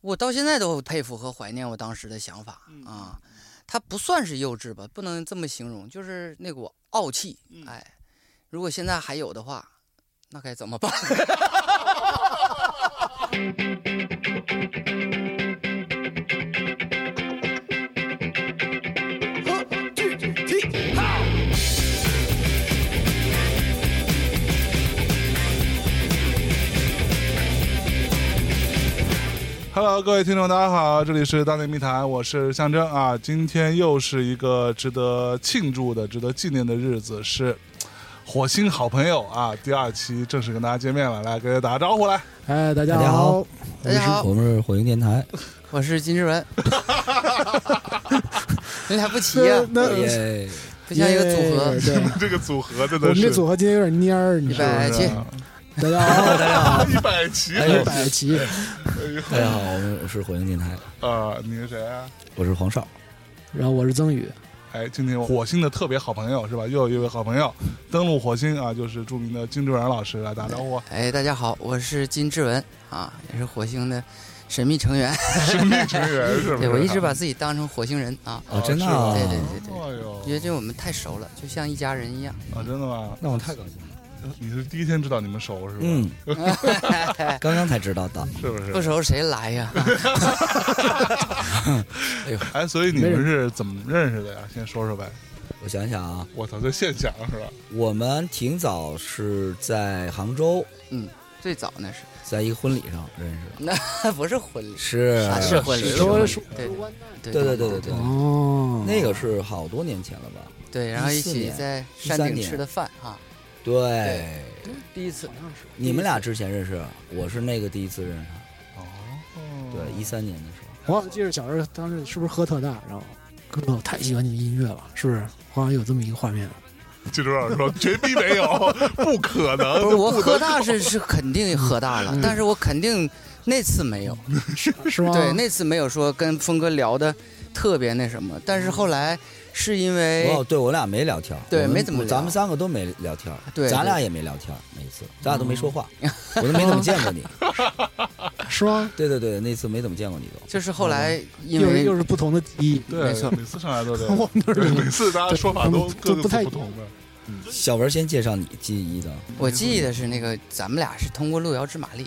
我到现在都佩服和怀念我当时的想法嗯啊。他不算是幼稚吧，不能这么形容，就是那股傲气。嗯哎，如果现在还有的话，那该怎么办 ？，Hello，各位听众，大家好，这里是大内密谈，我是象征啊。今天又是一个值得庆祝的、值得纪念的日子，是火星好朋友啊第二期正式跟大家见面了，来给大家打个招呼来。哎，大家好好，大家好，我们是火星电台，我是金志文。你俩不齐呀、那耶！不像一个组合。耶对，这个组合真我们这组合今天有点蔫儿，你一知道吗？大家好，大家好，一百期哎呦一百期，大家好，我们我是火星电台，啊！你是谁啊？我是黄少。然后我是曾宇，哎，今天火星的特别好朋友是吧？又有一位好朋友登陆火星啊，就是著名的金志文老师来打招呼。哎，大家好，我是金志文啊，也是火星的神秘成员。神秘成员是吧？对我一直把自己当成火星人啊，哦，真的吗啊？对对对对哎呦，觉得这我们太熟了，就像一家人一样。啊，真的吗？那我太高兴了。你是第一天知道你们熟是吧？嗯，刚刚才知道的。是不是？不熟谁来呀？哎呦，哎，所以你们是怎么认识的呀？先说说呗。我想想啊，我操，这现象是吧？我们挺早是在杭州，嗯最早那是，在一个婚礼上认识的。那 不是婚礼，是啊是婚礼，是是婚礼说对对对对对对对，哦，那个是好多年前了吧？对，然后一起在山顶吃的饭啊，对，第一次。你们俩之前认识，我是那个第一次认识他。哦，对，一三年的时候。我记得小时候当时是不是喝特大，然后哥哥我太喜欢你的音乐了，是不是？好像有这么一个画面。记住老师说绝逼没有，不可能。不是我喝大是是肯定喝大了，但是我肯定那次没有，是吗？对，那次没有说跟峰哥聊的特别那什么，但是后来是因为哦，对我俩没聊天，对没怎么聊咱们三个都没聊天，对对咱俩也没聊天，那次咱俩都没说话，我都没怎么见过你。是吗？对对对，那次没怎么见过你都。就是后来因为又是不同的记忆。对，没错每次上来都这 我。们都是每次大家说法都都不太不同的。小文先介绍你记忆的，我记忆的是那个咱们俩是通过《路遥知马力》，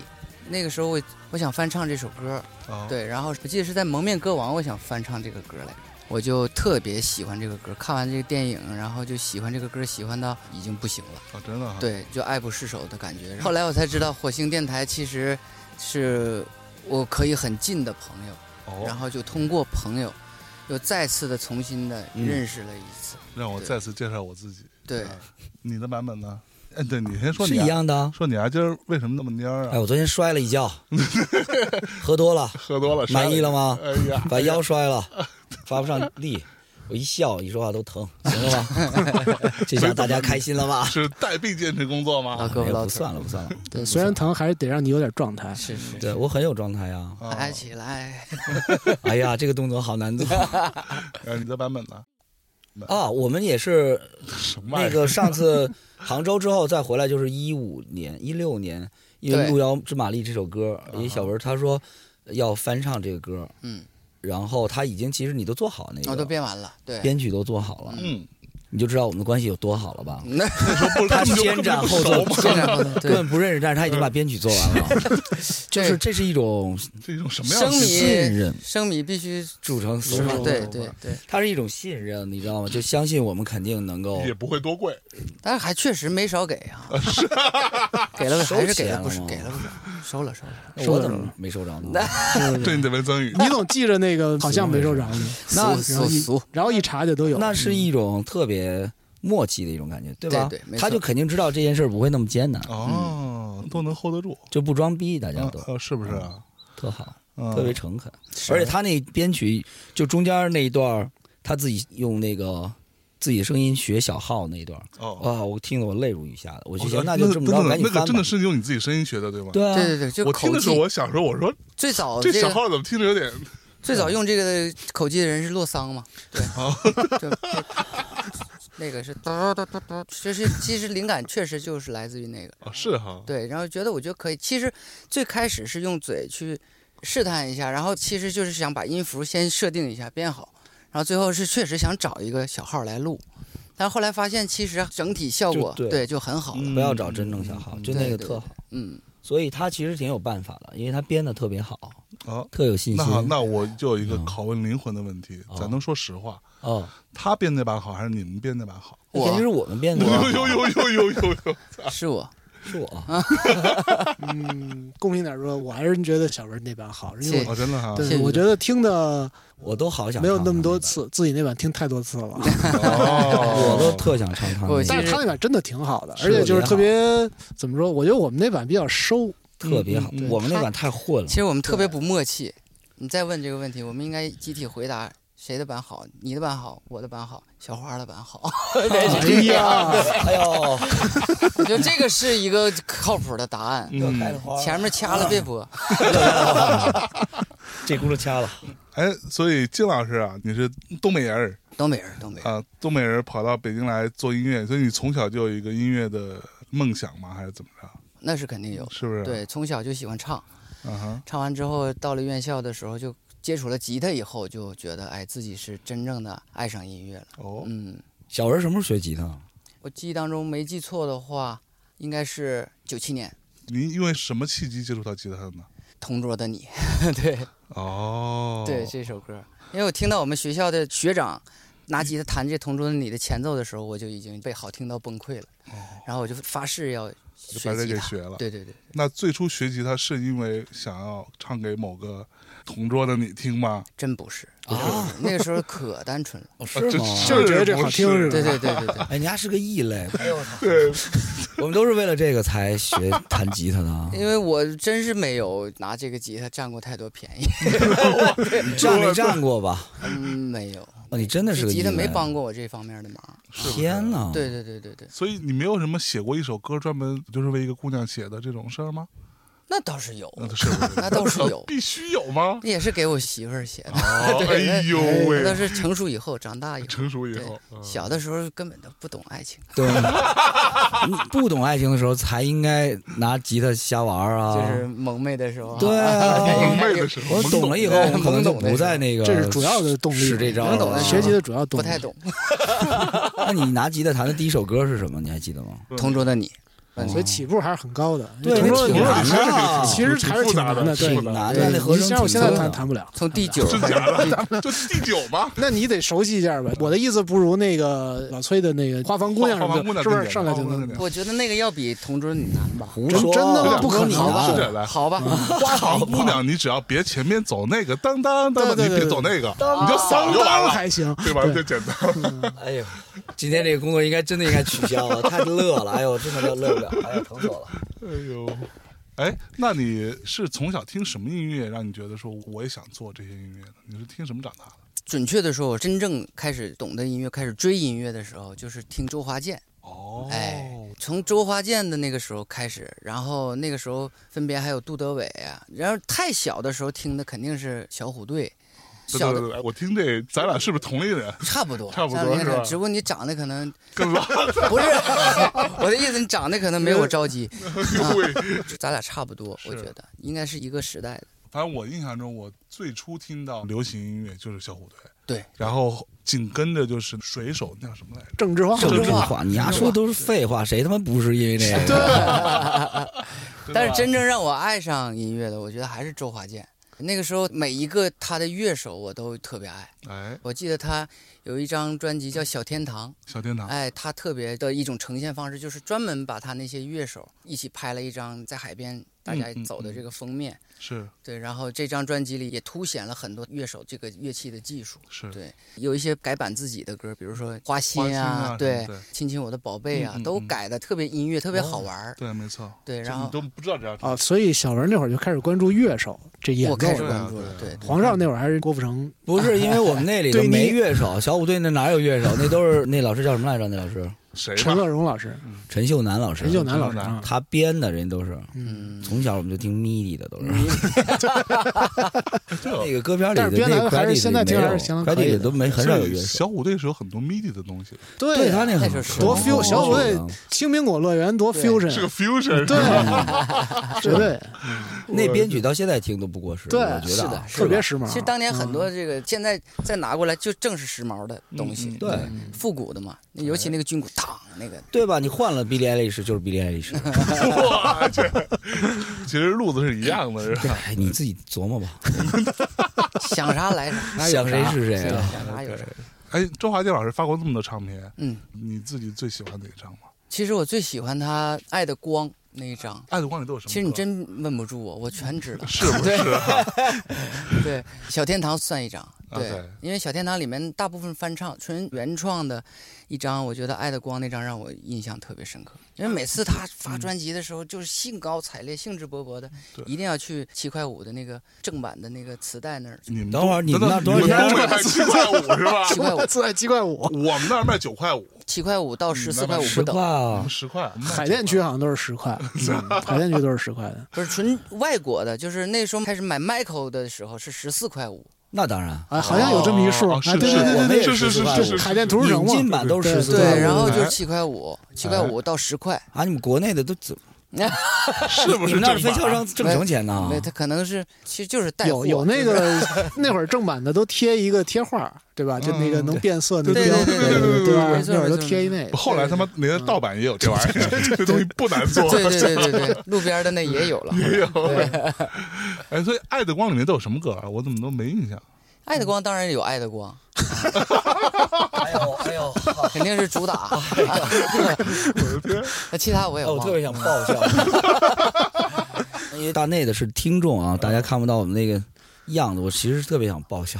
那个时候我我想翻唱这首歌，啊，对，然后我记得是在《蒙面歌王》，我想翻唱这个歌来着，我就特别喜欢这个歌，看完这个电影，然后就喜欢这个歌，喜欢到已经不行了。啊，真的哈。对，就爱不释手的感觉。后来我才知道，火星电台其实是我可以很近的朋友，哦，然后就通过朋友，又再次的重新的嗯认识了一次。让我再次介绍我自己。对啊，你的版本呢？哎，对你先说是你啊，一样的。说你啊，今儿为什么那么蔫儿哎，啊？我昨天摔了一跤，喝多了，喝多了，满意了吗？哎呀，把腰摔了，发不上力。我一笑，一说话都疼，行了吧？这下大家开心了吧？是带病坚持工作吗？老胳膊哎呀老腿儿，不算了，不算了。对，虽然疼，还是得让你有点状态。是是，对我很有状态呀。啊抬起来。哎呀，这个动作好难做哎，你的版本呢？啊！我们也是？那个上次杭州之后再回来，就是一五年、一六年，因为《路遥知马力》这首歌，因为小文他说要翻唱这个歌，嗯，然后他已经其实你都做好那我都个编完了。对，编曲都做好了，嗯，你就知道我们的关系有多好了吧？那那时候不他先斩后奏根本就不认识，但是他已经把编曲做完了，就是这是一种这一种什么样的信任生米必须煮成死是吧？法，对对对，它是一种信任，你知道吗？就相信我们肯定能够也不会多贵。但是还确实没少给啊，给了收还是给了不是钱了吗给了不少，收了收了。那我怎么没收着呢？对你得问曾宇。你总记着那个好像没收着呢，那然后一查就都有。那是一种特别默契的一种感觉，对吧？对对他就肯定知道这件事不会那么艰难，哦，都能 hold 得住，就不装逼，大家嗯都啊是不是啊？特好，嗯特别诚恳。而且他那编曲就中间那一段，他自己用那个自己的声音学小号那一段儿，哦，哇，我听得我泪如雨下的。我就我想那就这么着，那个真的。是用你自己声音学的对吗？对啊，对对我听的时候，技。我想说，我说最早这小这个号怎么听着有点最早用这个口技的人是洛桑嘛？对，那个是嘟嘟嘟嘟，这是其实灵感确实就是来自于那个。哦？是哈，对，然后觉得我觉得可以。其实最开始是用嘴去试探一下，然后其实就是想把音符先设定一下编好，然后最后是确实想找一个小号来录，但后来发现其实整体效果就对就很好了，嗯不要找真正小号，就那个特好。嗯，所以他其实挺有办法的，因为他编的特别好，啊，特有信那好，心。那我就有一个嗯。拷问灵魂的问题，哦。咱能说实话，哦，他编那把好还是你们编那把好？肯定是我们编的，有有有有有有有，是我，是我。嗯，公平点说，我还是觉得小文那版好，因为谢我哦，真的哈，对我觉得听的我都好想没有那么多次，自己那版听太多次了。哦，我都特想唱他那个，但是他那版真的挺好的，而且就是特特别怎么说？我觉得我们那版比较收，特别好。我们那版太混了其，实我们特别不默契。你再问这个问题，我们应该集体回答谁的版好？你的版好，我的版好，小花的版好。哎呀，哎呦，我觉得这个是一个靠谱的答案。嗯，前面掐了别播，这轱辘掐了。哎，所以金老师啊，你是东北人儿东北人，东北人。啊，东北人跑到北京来做音乐，所以你从小就有一个音乐的梦想吗？还是怎么着？那是肯定有。是不是？，对，从小就喜欢唱，嗯哼，唱完之后到了院校的时候，就接触了吉他以后，就觉得哎，自己是真正的爱上音乐了。哦，嗯，小文什么时候学吉他？我记忆当中没记错的话，应该是九七年，您因为什么契机接触到吉他的呢？《同桌的你》对哦，对，这首歌，因为我听到我们学校的学长拿吉他弹这《同桌的你》的前奏的时候，我就已经被好听到崩溃了，然后我就发誓要哦就把这。给学了。对对对，那最初学吉他是因为想要唱给某个同桌的你听吗？真不是啊，那个时候可单纯了。哦，是吗？就是觉得这好听是吧对对对对对，哎，你还是个异类。对，我们都是为了这个才学弹吉他的啊。因为我真是没有拿这个吉他占过太多便宜，你占没占过吧？嗯，没有，哦，你真的是个吉他没帮过我这方面的忙。是天哪！对对对对对，所以你没有什么写过一首歌专门就是为一个姑娘写的这种事儿吗？那倒是有，那倒是有必须有吗？也是给我媳妇儿写的。哦，哎呦那，是成熟以后，长大以后。成熟以后，嗯小的时候根本都不懂爱情，对，不懂爱情的时候才应该拿吉他瞎玩儿啊。就是萌妹的时候。对啊 萌妹的时候，我懂了以后，我们可能就不在那个这是主要的动力，是这招了。能懂的学习的主要动力。不太懂。那你拿吉他弹的第一首歌是什么？你还记得吗？同桌的你，所以起步还是很高的。对同桌你说那挺难的啊其实还是挺难的，对挺难对的那和声你像我现在挺多的弹弹不了。从第 九真假的？就第九吧。那你得熟悉一下呗。我的意思不如那个老崔的那个花房姑娘什花么的，是不是上来就能？我觉得那个要比同桌的你难吧？真胡说，真的吗不可能你好吧是难这来，好吧，花房姑娘，你只要别前面走那个当当当当，你别走那个，你就扫就完当了，还行，对吧？对就简单。哎呦，今天这个工作应该真的应该取消了，太乐了，哎呦，真的乐乐不了，哎呀，疼死我了。哎呦，哎，那你是从小听什么音乐，让你觉得说我也想做这些音乐呢？你是听什么长大的？准确的说，我真正开始懂得音乐、开始追音乐的时候，就是听周华健。哦，哎，从周华健的那个时候开始，然后那个时候分别还有杜德伟啊，然后太小的时候听的肯定是小虎队，小的对对对，我听这，咱俩是不是同一个人？差不多，差不多只不过你长得可能更老，不是，我的意思，你长得可能没我着急，哎呦喂！咱俩差不多，我觉得应该是一个时代的。反正我印象中，我最初听到流行音乐就是小虎队，对，然后紧跟着就是水手，那叫什么来着？郑智化，郑智化化，你丫说的都是废话，谁他妈不是因为这个？但是真正让我爱上音乐的，我觉得还是周华健。那个时候，每一个他的乐手我都特别爱。哎，我记得他有一张专辑叫《小天堂》，小天堂，哎，他特别的一种呈现方式，就是专门把他那些乐手一起拍了一张在海边大家走的这个封面。是对，然后这张专辑里也凸显了很多乐手这个乐器的技术。是，对，有一些改版自己的歌，比如说《花心啊对，亲亲我的宝贝啊，嗯嗯嗯都改的特别音乐，特别好玩儿。对，没错。对，然后你都不知道这样啊，所以小文那会儿就开始关注乐手这演我开始。关注了，对，对黄少那会儿还是郭富城，不是因为我们那里 头没乐手，小虎队那哪有乐手？那都是那老师叫什么来着？那老师谁陈？乐融老师，陈秀楠老师，陈秀楠老师他编的人都是嗯，从小我们就听 MIDI 的都是。那个歌片里的但是编那还是现在听还是相当可以都没很少有乐小手。虎队是有很多 MIDI 的东西，对对他那很多 fusion 小虎队青苹果乐园多 fusion，是个 fusion，对，绝对。那编曲到现在听都不过时，对我觉得啊。是的是特别时髦。其实当年很多这个现在再拿过来就正是时髦的东西，对。复古的嘛，尤其那个军鼓当那个，对吧？你换了 Billie Eilish 就是 Billie Eilish，我去，其实路子是一样的，是吧？哎，你自己琢磨吧，想啥来啥，想谁是谁啊？想啥有谁。哎，周华健老师发过这么多唱片，嗯，你自己最喜欢哪一张吗？其实我最喜欢他《爱的光》那一张。爱的光里都有什么？其实你真问不住我，我全知道。是不是啊？对，小天堂算一张，对因为小天堂里面大部分翻唱，纯原创的一张，我觉得《爱的光》那张让我印象特别深刻。因为每次他发专辑的时候，就是兴高采烈、兴致勃勃的，一定要去七块五的那个正版的那个磁带那儿。你们等会儿你们那多少钱东北卖七块五是吧？七块五，自带七块五，我们那儿卖九块五，七块五到十四块五不等，啊，十块。海淀区好像都是十块，嗯海淀区都是十块的。不是纯外国的，就是那时候开始买 Michael 的时候是十四块五，那当然。啊，好像有这么一数，哦啊，对对对对对，是是是是是海淀图书城嘛引进，版都是对十四对对，然后哎就是七块五，七块五到十块，啊，你们国内的都怎？是不是你们那儿正版分销商挣什么钱呢？对，他可能是其实就是带货有有那个 那会儿正版的都贴一个贴画，对吧？就那个能变色那对标，对对对对对吧？那会儿都贴一那个。后来他妈连盗版也有这玩意儿，这东西不难做。对对 对对对，路边的那也有了。也有。哎，所以《爱的光》里面都有什么歌啊？我怎么都没印象。爱的光当然有爱的光，哎呦哎呦，肯定是主打。那其他我也哎，我。特别想爆笑。因为大内的是听众啊，大家看不到我们那个样子，我其实特别想爆笑。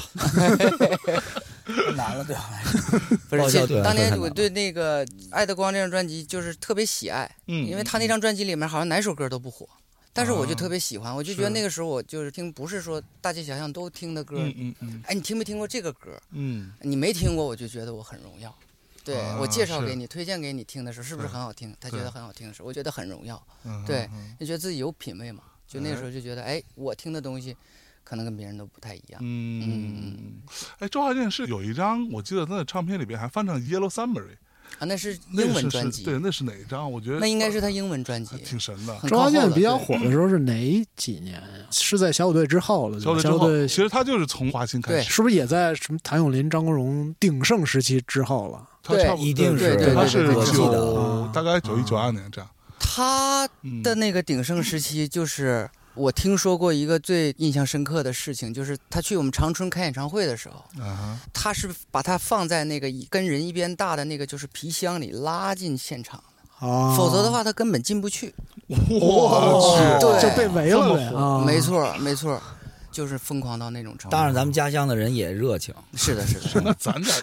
难了，对吧？不是，当年我对那个《爱的光》这张专辑就是特别喜爱，嗯，因为他那张专辑里面好像哪首歌都不火，但是我就啊特别喜欢，我就觉得那个时候我就是听，不是说大街小巷都听的歌。嗯嗯嗯哎，你听没听过这个歌？嗯，你没听过，我就觉得我很荣耀。对、啊我介绍给你、推荐给你听的时候，是不是很好听？他觉得很好听的时候，我觉得很荣耀，嗯对嗯就觉得自己有品位嘛。就那个时候就觉得，哎，我听的东西可能跟别人都不太一样。嗯，哎，周华健是有一张，我记得他的唱片里边还翻唱《Yellow Submarine》，啊，那是英文专辑，对，那是哪一张？我觉得那应该是他英文专辑。挺神的。周华健比较火的时候是哪几年呀？是在小虎队之后了，小虎队其实他就是从华星开对始，是不是也在什么谭咏麟、张国荣鼎盛时期之后了？对他差不多一定是对对他是九对大概九一九二年这样。他嗯的那个鼎盛时期，就是我听说过一个最印象深刻的事情，就是他去我们长春开演唱会的时候，啊他是把它放在那个跟人一边大的那个就是皮箱里拉进现场，啊，否则的话他根本进不去。我去，对。就被围了！没，错，没错，就是疯狂到那种程度。当然，咱们家乡的人也热情，是的，是的，那 咱咱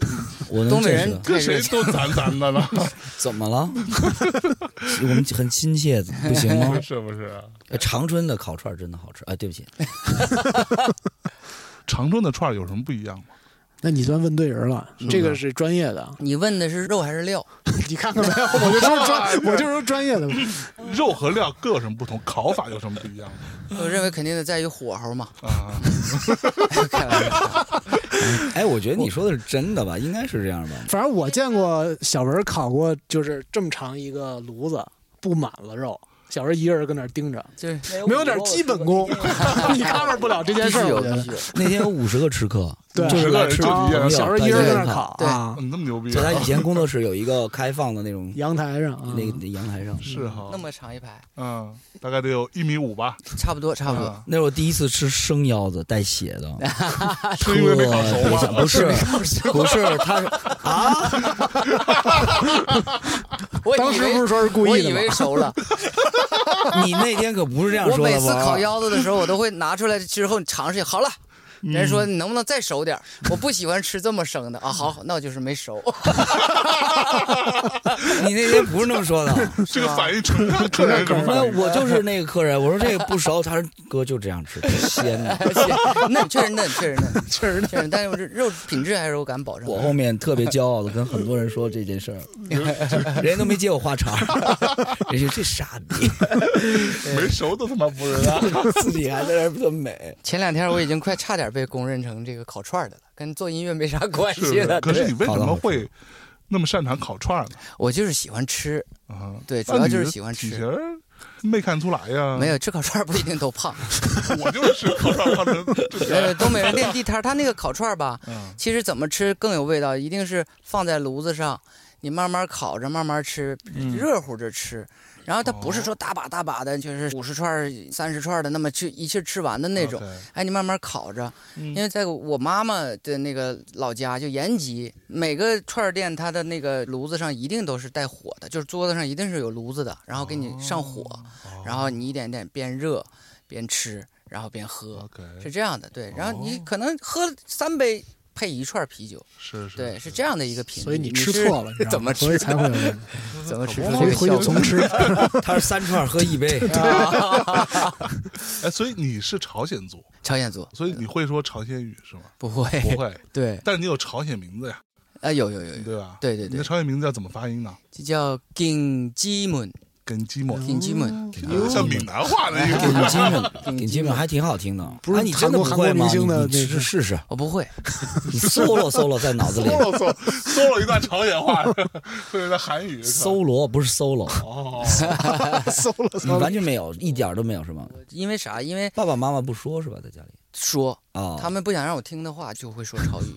我能东北人太跟谁。都咱咱的了，怎么了？我们很亲切，不行吗？是不是？啊长春的烤串真的好吃。哎，对不起，长春的串有什么不一样吗？那你算问对人了，这个是专业的。你问的是肉还是料？你看看没有？我就说专，我就说专业的。肉和料各有什么不同？烤法有什么不一样吗？我认为肯定得在于火候嘛。啊，开玩笑，哎，我觉得你说的是真的吧？应该是这样吧？反正我见过小文烤过，就是这么长一个炉子，布满了肉，小时候一个人跟那儿盯着，就是没有点基本功，你 cover 不了这件事有。那天有五十个吃客，对就是来吃就你一个人朋友小文一个人在那儿烤对那么牛逼在啊，他以前工作室有一个开放的那种阳台上啊，那个阳台上，是哈那，么长一排，嗯，大概得有一米五吧，差不多，差不多。啊那是我第一次吃生腰子带血的，是因为没烤熟特别想吗？不是不是，他是啊，我当时不是说是故意的吗？为熟了。你那天可不是这样说的我？每次烤腰子的时候，我都会拿出来之后尝试一下，好了，人家说你能不能再熟点儿？我不喜欢吃这么生的啊。好，好那我就是没熟。你那天不是那么说的，这个反应纯看客人什么那？我就是那个客人，我说这个不熟，他说哥就这样吃，鲜的。嫩，确实嫩，确实嫩，确实嫩，确实嫩。但是我这肉品质还是我敢保证。我后面特别骄傲的跟很多人说这件事儿，人家都没接我话茬儿，人家说这傻逼，没熟都他妈不知道。自己还在那儿特美。前两天我已经快差点被公认成这个烤串儿的了，跟做音乐没啥 关系了。可是你为什么会那么擅长烤串呢？我就是喜欢吃，啊，对，主要就是喜欢吃。没看出来呀。没有吃烤串儿不一定都胖，我就是吃烤串胖成呃，东北人练地摊儿，他那个烤串儿吧，嗯其实怎么吃更有味道，一定是放在炉子上，你慢慢烤着，慢慢吃，嗯热乎着吃。然后它不哦是说大把大把的，就是五十串、三十串的那么去一气儿吃完的那种。哎，你慢慢烤着，嗯因为在我妈妈的那个老家就延吉，每个串儿店它的那个炉子上一定都是带火的，就是桌子上一定是有炉子的，然后给你上火，哦然后你一点点边热边吃，然后边喝是这样的。对，然后你哦可能喝三杯配一串啤酒，是是，对，是这样的一个品。所以你你吃错了，你怎么吗？所以吃？才会有。怎么吃出回回？去重吃。他是三串喝一杯，哎，所以你是朝鲜族，朝鲜族所以你会说朝鲜语是吗？不会，不会，对，但是你有朝鲜名字呀，啊，有有有有，对吧？对对对你的，朝鲜名字要怎么发音呢？这叫金基门，跟鸡母，金鸡门。像闽南话那意思。顶金们，顶金们还挺好听的。不是哎，你真的不韩国会吗？韩国明星的你试试试试，我不会，你 solo solo 在脑子里 搜了搜，搜了一段朝鲜话，或者在韩语。搜罗不是 solo，哦，完，全没有，一点都没有是吗？因为啥？因为爸爸妈妈不说是吧？在家里说啊，他们不想让我听的话，就会说潮语。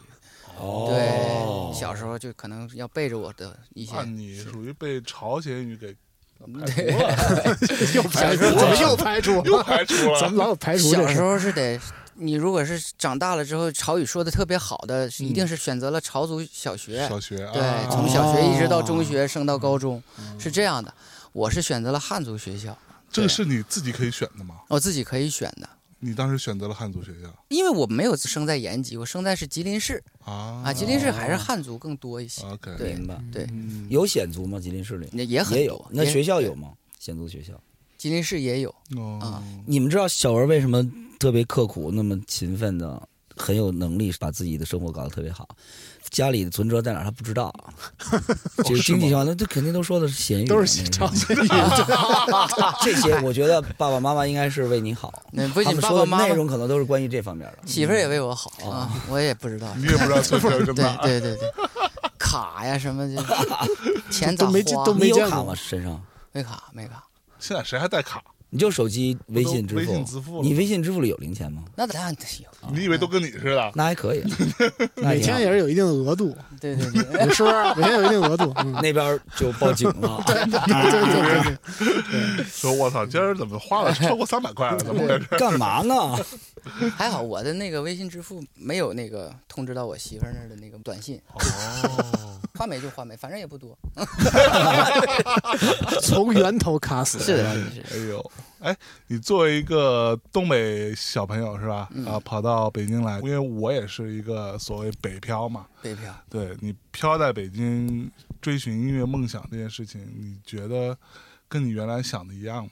哦对，小时候就可能要背着我的一些那。你属于被朝鲜语给排 对除了，又排除，怎么又排除？又排除了。咱们老有排除小时。候是得，你如果是长大了之后潮语说的特别好的，一定是选择了朝族小学。小学对，啊从小学一直到中学，升到高中，是这样的。我是选择了汉族学校，这个是你自己可以选的吗？我自己可以选的，你当时选择了汉族学校因为我没有生在延吉，我生在是吉林市啊啊，吉林市还是汉族更多一些。OK，对明白。对，嗯有显族吗？吉林市里那也很也有那学校有吗？显族学校？吉林市也有，哦啊你们知道小文为什么特别刻苦、那么勤奋的，很有能力把自己的生活搞得特别好？家里的存折在哪儿他不知道啊。这个经济情况，那这肯定都说的是咸鱼，都是那个朝鲜语，这些，我觉得爸爸妈妈应该是为你好。那不仅他们说的爸爸妈妈，内容可能都是关于这方面的。媳妇儿也为我好啊，我也不知道。你也不知道存折跟对哪儿。对对对，卡呀什么的，钱咋都没？都没卡吗？身上？没卡没卡，现在谁还带卡？你就手机微信支付，微信支付你微信支付里有零钱吗？那当然得有。你以为都跟你似的？那还可以，每天也是有一定的额度，对对对，是不是？每天有一定额度。嗯，那边就报警了。对对对对，说我操，今儿怎么花了超过三百块了？怎么回事？干嘛呢？还好我的那个微信支付没有那个通知到我媳妇儿那儿的那个短信，哦，花没就花没，反正也不多。从源头卡死。是的，是的哎呦，哎，你作为一个东北小朋友是吧？嗯啊，跑到北京来，因为我也是一个所谓北漂嘛。北漂。对你漂在北京追寻音乐梦想这件事情，你觉得跟你原来想的一样吗？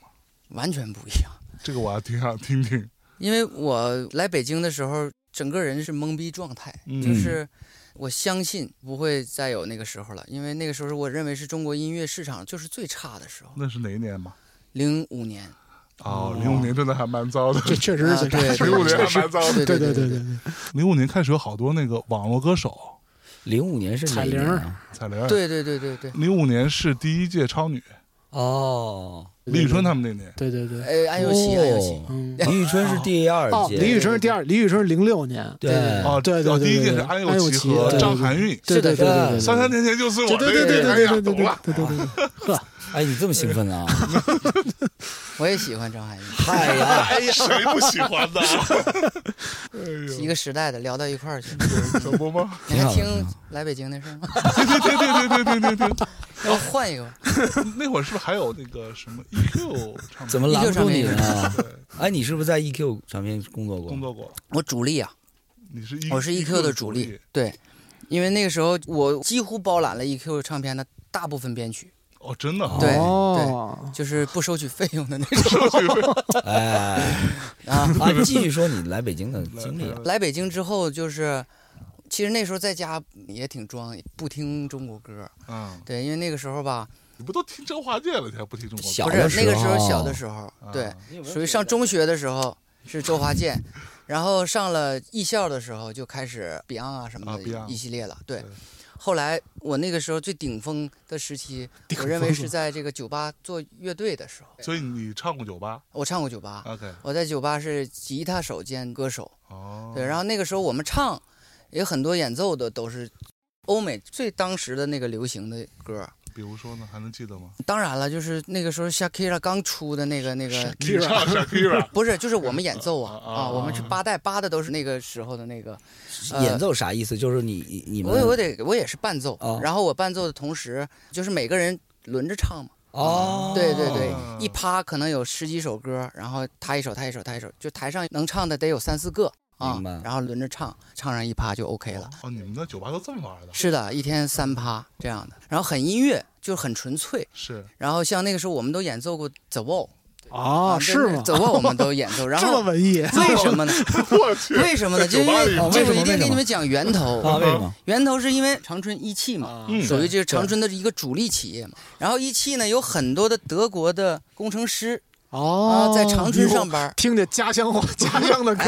完全不一样。这个我还挺想听听。因为我来北京的时候，整个人是懵逼状态，嗯就是我相信不会再有那个时候了，因为那个时候我认为是中国音乐市场就是最差的时候，那是哪一年嘛？零五年。哦，零五年真的还蛮糟的。这确实是啊对零五年还蛮糟的。对对对对对零五年开始有好多那个网络歌手，零五年是哪一年啊？彩铃。。对对对对对，零五年是第一届超女，哦，李宇春他们那年。对对对。哎，安又琪，安又琪，李宇春是第二哦，届，李宇春是第二，李宇春是零六年。对哦，对对第一届对对是安安又琪琪和对张含韵。对对对对对对，三三年前就是我对对对对对对。对对对对，呵，哎，你这么兴奋啊？我也喜欢张含韵，嗨呀，哎呀，谁不喜欢呢？一个时代的聊到一块儿去。可不吗？你还听来北京的事儿吗？对对对对对对对对对。要换一个吧？那会儿是不是还有那个什么 EQ 唱片？怎么拦不住你呢？对哎，你是不是在 EQ 唱片工作过？工作过？我主力啊，你是 E 我是 EQ 的主力，对，因为那个时候我几乎包揽了 EQ 唱片的大部分编曲，哦，真的啊，对对，就是不收取费用的那种。哎，啊。啊，继续说你来北京的经历啊。来北京之后，就是其实那时候在家也挺装，不听中国歌，嗯，对，因为那个时候吧，你不都听周华健了，你还不听中国歌？不小的时是那个时候候小的时候，啊对，属于上中学的时候是周华健，然后上了艺校的时候就开始 Beyond 啊什么啊的一系列了。对。对，后来我那个时候最顶峰的时期，我认为是在这个酒吧做乐队的时候，所以你唱过酒吧我唱过酒吧，？OK，我在酒吧是吉他手兼歌手。哦，对，然后那个时候我们唱，也很多演奏的都是欧美最当时的那个流行的歌。比如说呢，还能记得吗？当然了，就是那个时候 Shakira 刚出的那个那个，你唱 Shakira，不是，就是我们演奏啊啊我们是八代八的都是那个时候的那个。呃演奏啥意思？就是你你你们我我得我也是伴奏哦，然后我伴奏的同时，就是每个人轮着唱嘛。哦，对对对哦，一趴可能有十几首歌，然后他一首他一首他一首，就台上能唱的得有三四个啊明白，然后轮着唱，唱上一趴就 OK 了。哦，你们那酒吧都这么玩的？是的，一天三趴这样的，然后很音乐，就很纯粹。是，然后像那个时候我们都演奏过 The Wall 啊，是吗？？The Wall 我们都演奏，然这么后文艺，为什么呢？我去，为什么呢？就因为这我一定为什么为给你们讲源头。啊？为什么？源头是因为长春一汽嘛，属于这个长春的一个主力企业嘛。然后一汽呢有很多的德国的工程师哦啊，，在长春上班。听着家乡话、家乡的歌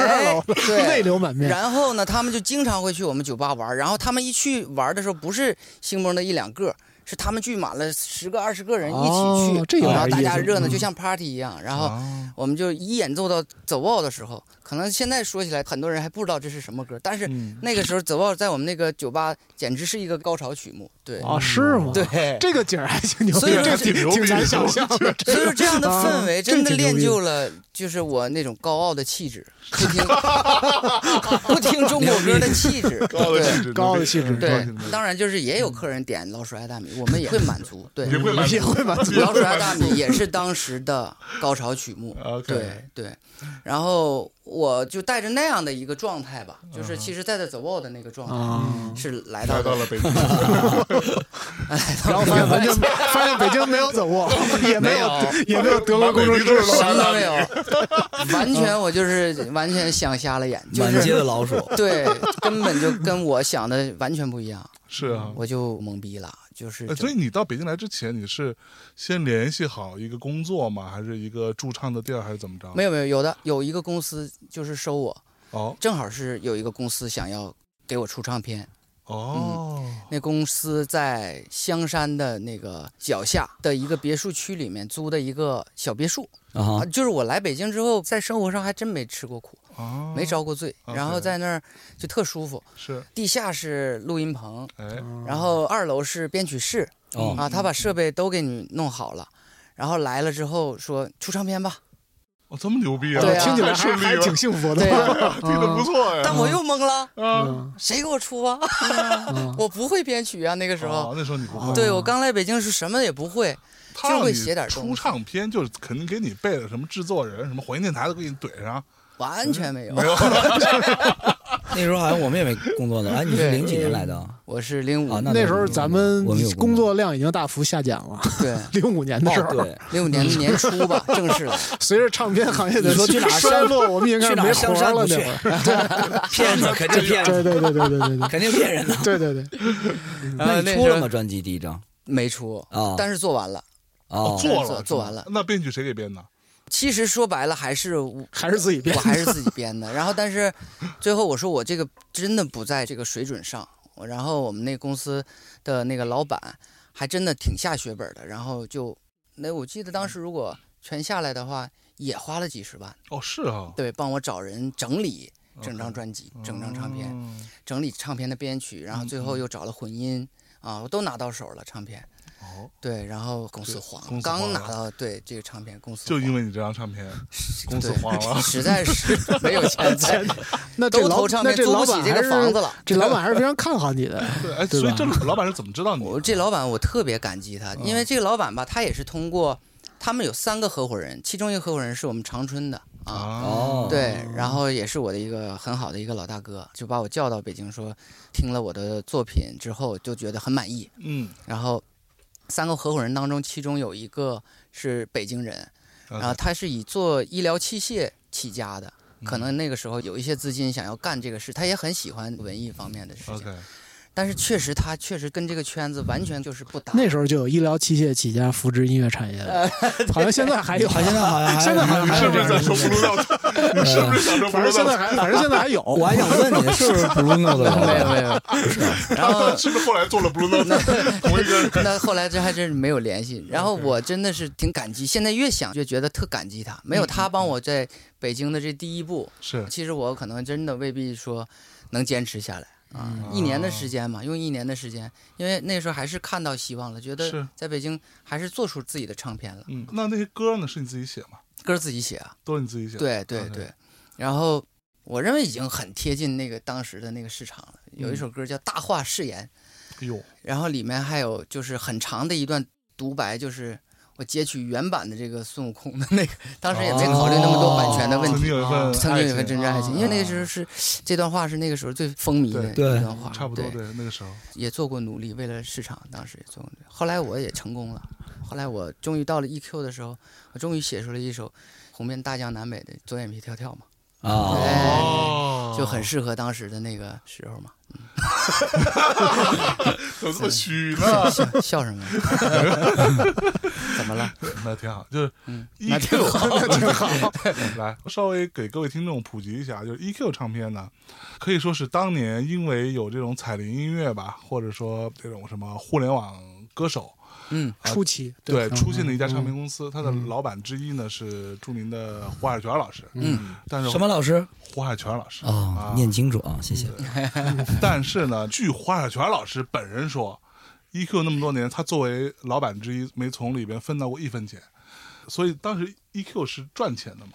对泪流满面。然后呢，他们就经常会去我们酒吧玩。然后他们一去玩的时候，不是兴邦的一两个，是他们聚满了十个、二十个人一起去，然后大家热闹，嗯就像 party 一样。然后啊我们就一演奏到走 wall 的时候，可能现在说起来，很多人还不知道这是什么歌，但是嗯那个时候走 wall 在我们那个酒吧简直是一个高潮曲目。对，啊，是吗？，对。这个景儿还挺牛所以的，这挺挺牛逼挺难想象的。所以说这样的氛围啊真的练就了，就是我那种高傲的气质，不听 不听中国歌的气质。对高的气质，高的气质对，当然就是也有客人点老鼠爱大米，我们也会满足。对，也会满足也会满足老鼠爱大米也是当时的高潮曲目。OK 对对，然后我就带着那样的一个状态吧，就是其实在这 The Wall 的那个状态。啊，是来到了来到了北京，然后发现完全发现北京没有走过，也没有也没有德国工程师什么都没有，完全我就是完全想瞎了眼，就满街是的老鼠。对，根本就跟我想的完全不一样，是啊。我就懵逼了，就是呃所以你到北京来之前，你是先联系好一个工作吗？还是一个驻唱的地儿，还是怎么着？没有没有有的有一个公司就是收我，哦正好是有一个公司想要给我出唱片，哦，那公司在香山的那个脚下的一个别墅区里面租的一个小别墅啊啊，就是我来北京之后，在生活上还真没吃过苦，哦没遭过罪，然后在那儿就特舒服。是地下是录音棚，哎然后二楼是编曲室哦啊，他把设备都给你弄好了。然后来了之后说出唱片吧，哦这么牛逼啊！对啊听起来还还挺幸福的对。啊 听着不错呀。但我又懵了，啊，嗯谁给我出啊？嗯 我不会编曲啊，那个时候。哦那时候你不会，对我刚来北京是什么也不会，就会写点东出唱片，就是肯定给你备了什么制作人、什么火焰电台都给你怼上，完全没有。没有？那时候好像我们也没工作呢。哎，你是零几年来的？我是零五啊，那那时候咱们工作量已经大幅下降了。对 零五年的时哦，候，对，零五年的年初吧，正式的。随着唱片行业的你说去哪儿衰落，我们已经开始去哪没活了。那不去会儿，骗子，肯定骗子，对对对对对对对肯定骗人的。对对对，那出了吗？专辑第一张？没出啊但是做完了。哦，做了，做做完了那编曲谁给编的？其实说白了还是我还是自己编我。还是自己编的。然后，但是最后我说我这个真的不在这个水准上。然后我们那公司的那个老板还真的挺下血本的。然后就那我记得当时如果全下来的话，也花了几十万，哦，是啊，对，帮我找人整理整张专辑、整张唱片、哦整理唱片的编曲，然后最后又找了混音啊，我都拿到手了唱片。哦，对，然后公司黄公，司刚拿到对这个唱片，公司就因为你这张唱片，公司黄了。实在是 没有钱在，那这老都投唱片那这租不起这老板还是个房子了。这老板还是非常看好你的。对，哎，对吧所以这老板是怎么知道你的？我这老板我特别感激他，因为这个老板吧，他也是通过他们有三个合伙人，其中一个合伙人是我们长春的啊。哦，对，然后也是我的一个很好的一个老大哥，就把我叫到北京说，听了我的作品之后就觉得很满意。嗯，然后三个合伙人当中，其中有一个是北京人，然后他是以做医疗器械起家的，可嗯。能那个时候有一些资金想要干这个事，他也很喜欢文艺方面的事情但是确实他确实跟这个圈子完全就是不搭。那时候就有医疗器械起家扶植音乐产业的，好像现在还有，好现在好像现在好像 你还有这样的是不是在说 Blue Note？你是不是想说反正现在还，反正现在还有。我还想问你，是不是 Blue Note 的？没有没有，然后是不是后来做了 Blue Note？同一个。那后来这还真是没有联系。然后我真的是挺感激，现在越想越觉得特感激他，没有他帮我在北京的这第一步，是其实我可能真的未必说能坚持下来啊。嗯一年的时间嘛，用一年的时间，因为那时候还是看到希望了，觉得在北京还是做出自己的唱片了，嗯，那那些歌呢？是你自己写吗？歌自己写啊，都是你自己写的？对对对。然后我认为已经很贴近那个当时的那个市场了。有嗯一首歌叫《大话誓言》。哟，然后里面还有就是很长的一段独白，就是我截取原版的这个孙悟空的那个，当时也没考虑那么多版权的问题。曾经有一份曾经有一份真挚爱情，因为那个时候是这段话是那个时候最风靡的一段话，差不多对，对那个时候，也做过努力，为了市场，当时也做过努力。后来我也成功了，后来我终于到了 EQ 的时候，我终于写出了一首红遍大江南北的左眼皮跳跳嘛，啊，哦，就很适合当时的那个时候嘛。怎么这么虚呢？笑笑什么？怎么了？那挺好，就是嗯，那挺 EQ 好。那挺好。来，稍微给各位听众普及一下，就是 EQ 唱片呢，可以说是当年因为有这种彩铃音乐吧，或者说这种什么互联网歌手。嗯，初期对，嗯出现的一家唱片嗯公司，它的老板之一呢是著名的胡海泉老师，嗯，但是什么老师？胡海泉老师哦，啊，念清楚啊，谢谢。但是呢，据胡海泉老师本人说，EQ 那么多年，他作为老板之一，没从里边分到过一分钱，所以当时 EQ 是赚钱的嘛。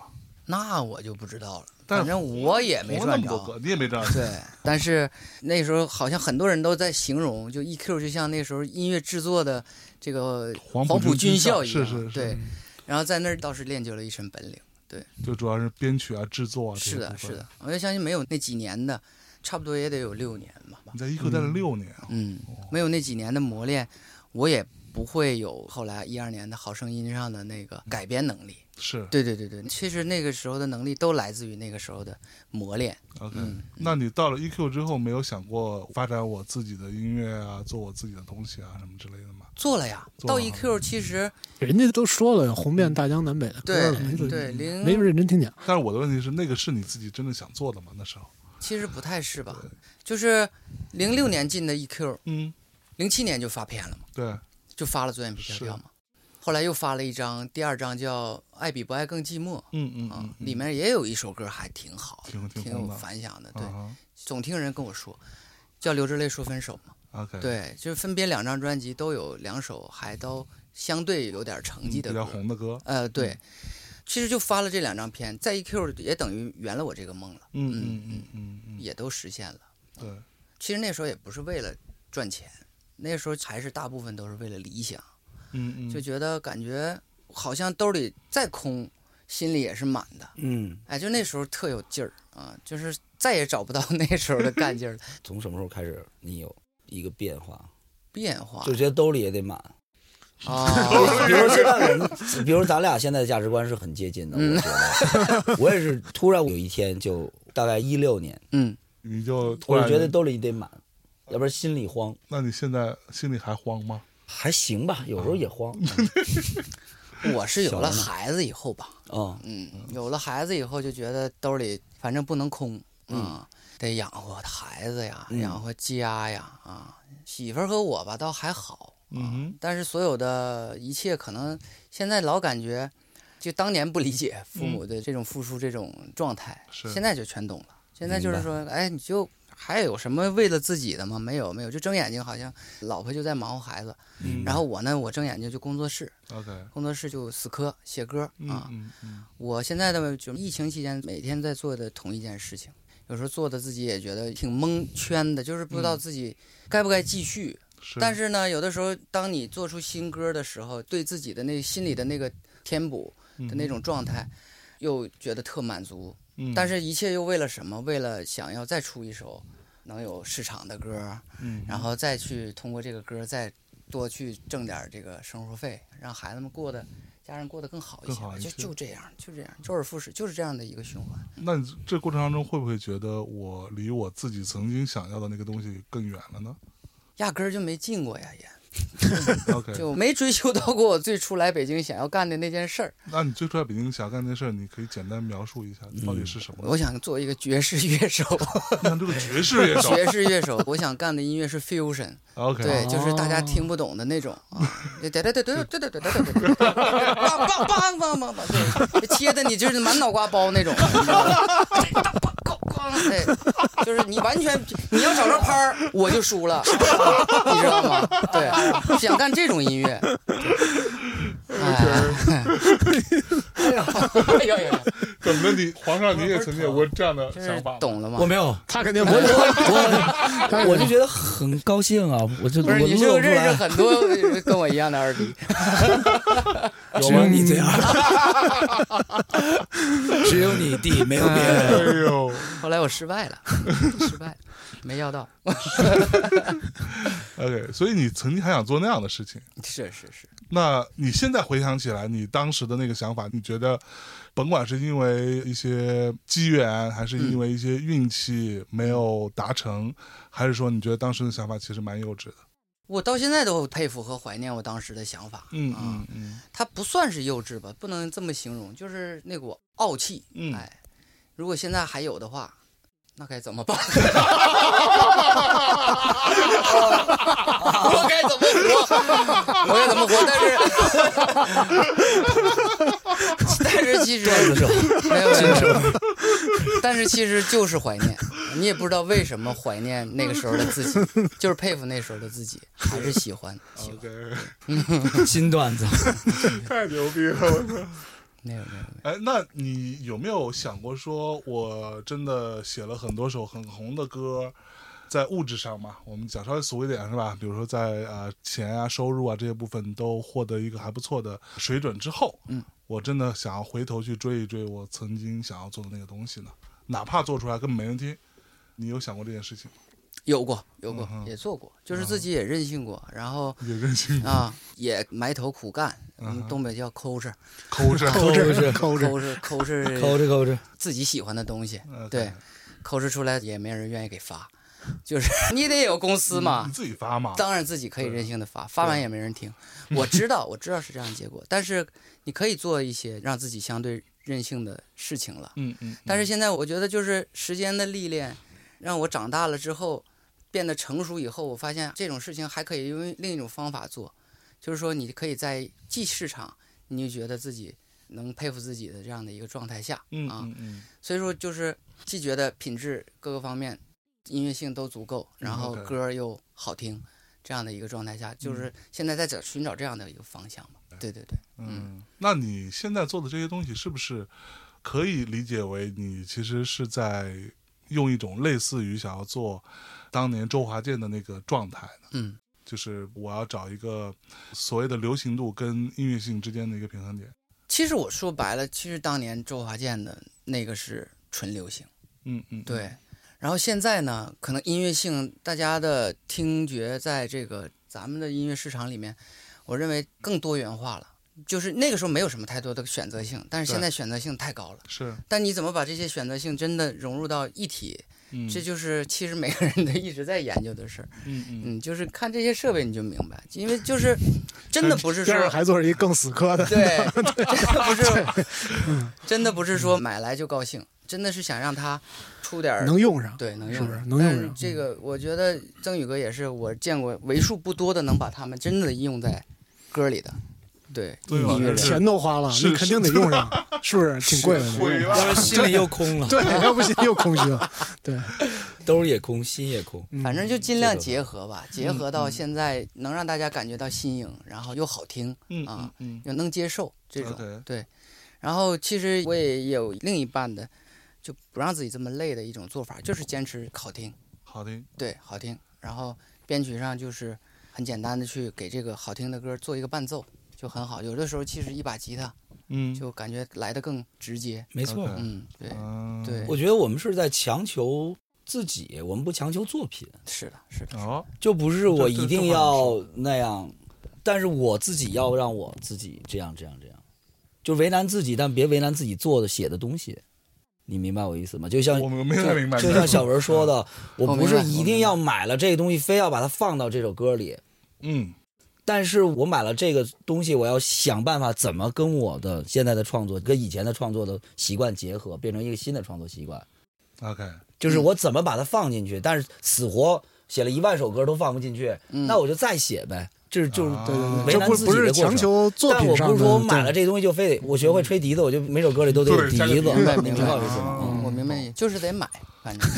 那我就不知道了，反正我也没赚着你也没赚着。对，但是那时候好像很多人都在形容，就 EQ 就像那时候音乐制作的这个黄黄埔军校校一样，是是是，对。然后在那儿倒是练就了一身本领。对就主要是编曲啊、制作啊。是的，是的。，我就相信没有那几年的，差不多也得有六年吧。你在一科待了六年啊，嗯，没有那几年的磨练，我也不会有后来一二年的好声音上的那个改编能力。是对对对对，其实那个时候的能力都来自于那个时候的磨练。OK。嗯，那你到了 EQ 之后，没有想过发展我自己的音乐啊，做我自己的东西啊，什么之类的吗？做了呀，到 EQ 其实人家都说了，红遍大江南北的歌对对零没认真听讲。但是我的问题是，那个是你自己真的想做的吗？那时候，其实不太是吧？就是零六年进的 EQ，嗯，零七年就发片了嘛，对，就发了《左眼皮跳跳》嘛。后来又发了一张，第二张叫《爱比不爱更寂寞》啊嗯嗯嗯，，里面也有一首歌还挺好，挺有反响的。对，啊总听人跟我说，叫流着泪说分手嘛。，OK，，对，就是分别两张专辑都有两首还都相对有点成绩的比较。红的歌，呃，对，其实就发了这两张片，在 EQ 也等于圆了我这个梦了，嗯嗯嗯嗯嗯嗯，也都实现了。对，其实那时候也不是为了赚钱，那时候还是大部分都是为了理想，嗯嗯，就觉得感觉好像兜里再空，心里也是满的。嗯，哎，就那时候特有劲儿啊，就是再也找不到 那时候的干劲儿了。从什么时候开始你有一个变化？变化就觉得兜里也得满。啊，比如现在人，比如咱俩现在的价值观是很接近的，我觉得。我也是突然有一天就大概一六年，嗯，你就突然我就觉得兜里得满，要不然心里慌。那你现在心里还慌吗？还行吧，有时候也慌。我是有了孩子以后吧，啊，嗯，有了孩子以后就觉得兜里反正不能空，嗯，得养活孩子呀，嗯养活家呀，啊，媳妇儿和我吧倒还好，嗯哼，但是所有的一切可能现在老感觉，就当年不理解父母的这种付出这种状态，是现在就全懂了。现在就是说，哎，你就还有什么为了自己的吗？没有，没有，就睁眼睛，好像老婆就在忙活孩子，嗯然后我呢，我睁眼睛就工作室，OK，工作室就死磕写歌嗯啊。嗯嗯，我现在的就疫情期间每天在做的同一件事情，有时候做的自己也觉得挺蒙圈的，就是不知道自己该不该继续。是，但是呢，有的时候当你做出新歌的时候，对自己的那心里的那个填补的那种状态，又觉得特满足，嗯，但是一切又为了什么？为了想要再出一首能有市场的歌，嗯，然后再去通过这个歌再多去挣点儿这个生活费，让孩子们过得家人过得更好一些吧。就就这样，就这样，周而复始，就是这样的一个循环。那你这过程当中会不会觉得我离我自己曾经想要的那个东西更远了呢压根儿就没进过呀，也？OK，就没追求到过我最初来北京想要干的那件事儿。那你最初来北京想要干那事儿，你可以简单描述一下到底是什么？我想做一个爵士乐手，爵士乐手 爵士乐手，我想干的音乐是 fusion，，OK，对，就是大家听不懂的那种啊，对对对对对对对对对对对，梆梆梆梆梆梆，对，切的你就是满脑瓜包那种，你知道吗？对，就是你完全你要找着拍儿，我就输了，你知道吗？对，想干这种音乐。哎，哎呀，哎呀呀，怎么的你皇上你也曾经有过这样的想法？懂了吗我？没有，他肯定不 我。我我就觉得很高兴啊！我就不是，你就认识很多 跟我一样的二逼？只 有你这样，只有你弟，没有别人。哎呦，后来我失败了，失败了，没要到。OK，所以你曾经还想做那样的事情。是是是，那你现在回想起来，你当时的那个想法，你觉得，甭管是因为一些机缘，还是因为一些运气没有达成，还是说你觉得当时的想法其实蛮幼稚的？我到现在都佩服和怀念我当时的想法。嗯啊，嗯嗯它不算是幼稚吧，不能这么形容，就是那股傲气。嗯哎，如果现在还有的话，那该怎么办？我该怎么活？我该怎么活？但是，但是其实没有没有没有，但是其实就是怀念，你也不知道为什么怀念那个时候的自己，就是佩服那时候的自己，还是喜欢喜欢。，OK，新段子。太牛逼了！我操。没有没有没有，哎，那你有没有想过说，我真的写了很多首很红的歌，在物质上嘛，我们讲稍微俗一点是吧？比如说在呃钱啊、收入啊这些部分都获得一个还不错的水准之后，嗯，我真的想要回头去追一追我曾经想要做的那个东西呢，哪怕做出来根本没人听，你有想过这件事情吗？有过有过也做过，就是自己也任性过，然后也任性啊也埋头苦干，东北叫抠着抠着，抠着着抠着，抠着抠着抠着抠着，自己喜欢的东西，呃对，抠着出来也没人愿意给发，就是 你得有公司嘛。你，自己发嘛，当然自己可以任性的发，发完也没人听。我知道，我知道是这样的结果，但是你可以做一些让自己相对任性的事情了。嗯嗯，但是现在我觉得，就是时间的历练，让我长大了之后，变得成熟以后，我发现这种事情还可以用另一种方法做，就是说你可以在既市场，你就觉得自己能佩服自己的这样的一个状态下，嗯啊，所以说就是既觉得品质各个方面音乐性都足够，然后歌又好听，这样的一个状态下，就是现在在找寻找这样的一个方向吧。对对对，嗯，那你现在做的这些东西，是不是可以理解为你其实是在用一种类似于想要做当年周华健的那个状态呢？嗯，就是我要找一个所谓的流行度跟音乐性之间的一个平衡点。其实我说白了，其实当年周华健的那个是纯流行，嗯嗯，对。然后现在呢，可能音乐性，大家的听觉在这个咱们的音乐市场里面，我认为更多元化了。就是那个时候没有什么太多的选择性，但是现在选择性太高了。是，但你怎么把这些选择性真的融入到一体？嗯，这就是其实每个人都一直在研究的事儿。嗯嗯嗯，就是看这些设备你就明白，因为就是 真的不是说还做着一更死磕的，对，真的不是，真的不是说买来就高兴，真的是想让它出点儿能用上。对能用上能用上这个我觉得曾宇哥也是我见过为数不多的能把他们真的应用在歌里的，对曾宇老师音乐人。钱都花了，你肯定得用上，是不是？挺贵的，要是心里又空了，对，要不行又空虚了。对，兜儿也空，心也空。嗯反正就尽量结合吧，结合到现在能让大家感觉到新颖，然后又好听，嗯啊嗯又能接受这种。对，然后其实我也有另一半的，就不让自己这么累的一种做法，就是坚持好听，好听，对，好听。然后编曲上就是很简单的去给这个好听的歌做一个伴奏，就很好。有的时候其实一把吉他嗯，就感觉来的更直接。没错嗯，对，嗯对我觉得我们是在强求自己，我们不强求作品，是的，是的，哦，就不是我一定要那样，但是我自己要让我自己这样这样这样，就为难自己，但别为难自己做的写的东西。你明白我意思吗？就像我们没太明白，就像小文说的，我不是一定要买了这个东西，非要把它放到这首歌里。嗯，但是我买了这个东西，我要想办法怎么跟我的现在的创作、跟以前的创作的习惯结合，变成一个新的创作习惯。OK，就是我怎么把它放进去，但是死活写了一万首歌都放不进去，嗯那我就再写呗。这是就是啊对对对，为难这不不是自己的过程强求作但我品上的。不是说我买了这东西就非得我学会吹笛子，我就每首歌里都得有笛子，明白明白明白我意思吗？嗯，我明白你，就是得买，反正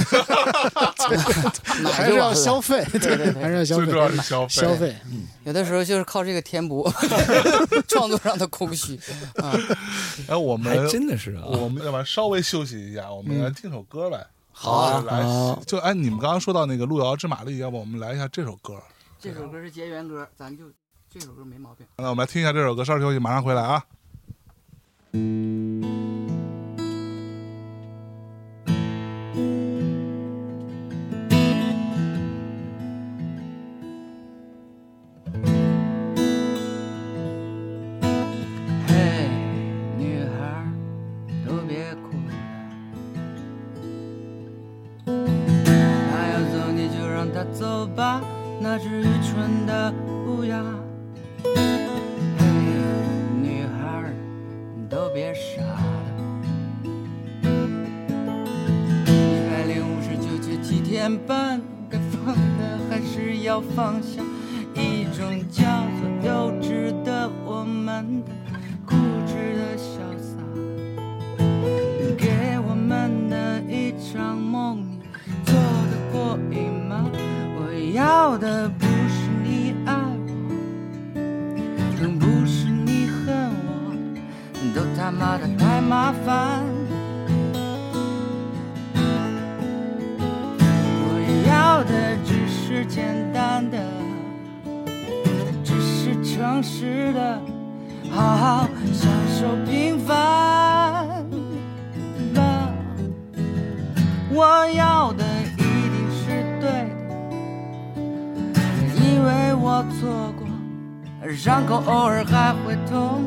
买还是完了消费，对对对还是要消费最重，要是消费，消费。有的时候就是靠这个填补 创作上的空虚啊。哎，我们还真的是啊，我们要不然稍微休息一下，我们嗯来听首歌来。好啊来好，就哎，你们刚刚说到那个路遥知马力，要不我们来一下这首歌？这首歌是结缘歌，咱就这首歌没毛病。那我们来听一下这首歌，稍事休息，马上回来啊。嘿，女孩儿，都别哭了。他要走你就让他走吧，那只愚蠢的乌鸦。嘿，女孩儿，都别傻了。一百零五十九节七天半，该放的还是要放下。一种叫做幼稚的我们的固执的潇洒，给我们的一场的不是你爱我，更不是你恨我，都他妈的太麻烦。我要的只是简单的。只是诚实的，好好享受平凡吧。我要的我错过，伤口偶尔还会痛。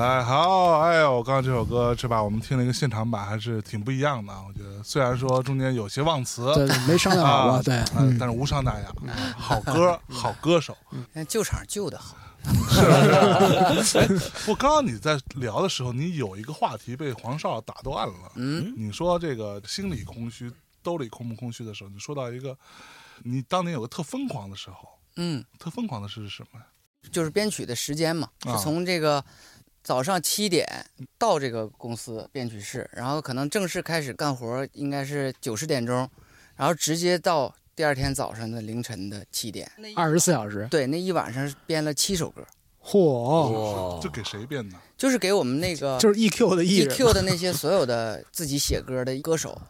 哎，好，哎呦，刚刚这首歌是吧？我们听了一个现场版，还是挺不一样的啊。我觉得虽然说中间有些忘词，对，没商量好啊？对，嗯，但是无伤大雅，好歌，好歌手。那救场救的好，是不，刚刚你在聊的时候，你有一个话题被黄少打断了。嗯，你说这个心里空虚，兜里空不空虚的时候，你说到一个，你当年有个特疯狂的时候，嗯，特疯狂的是什么呀？就是编曲的时间嘛，啊是从这个早上七点到这个公司编曲室，然后可能正式开始干活应该是九十点钟，然后直接到第二天早上的凌晨的七点。二十四小时，对，那一晚上编了七首歌，嚯，哇这给谁编的？就是给我们那个就是 EQ 的 EQ 的那些所有的自己写歌的歌手，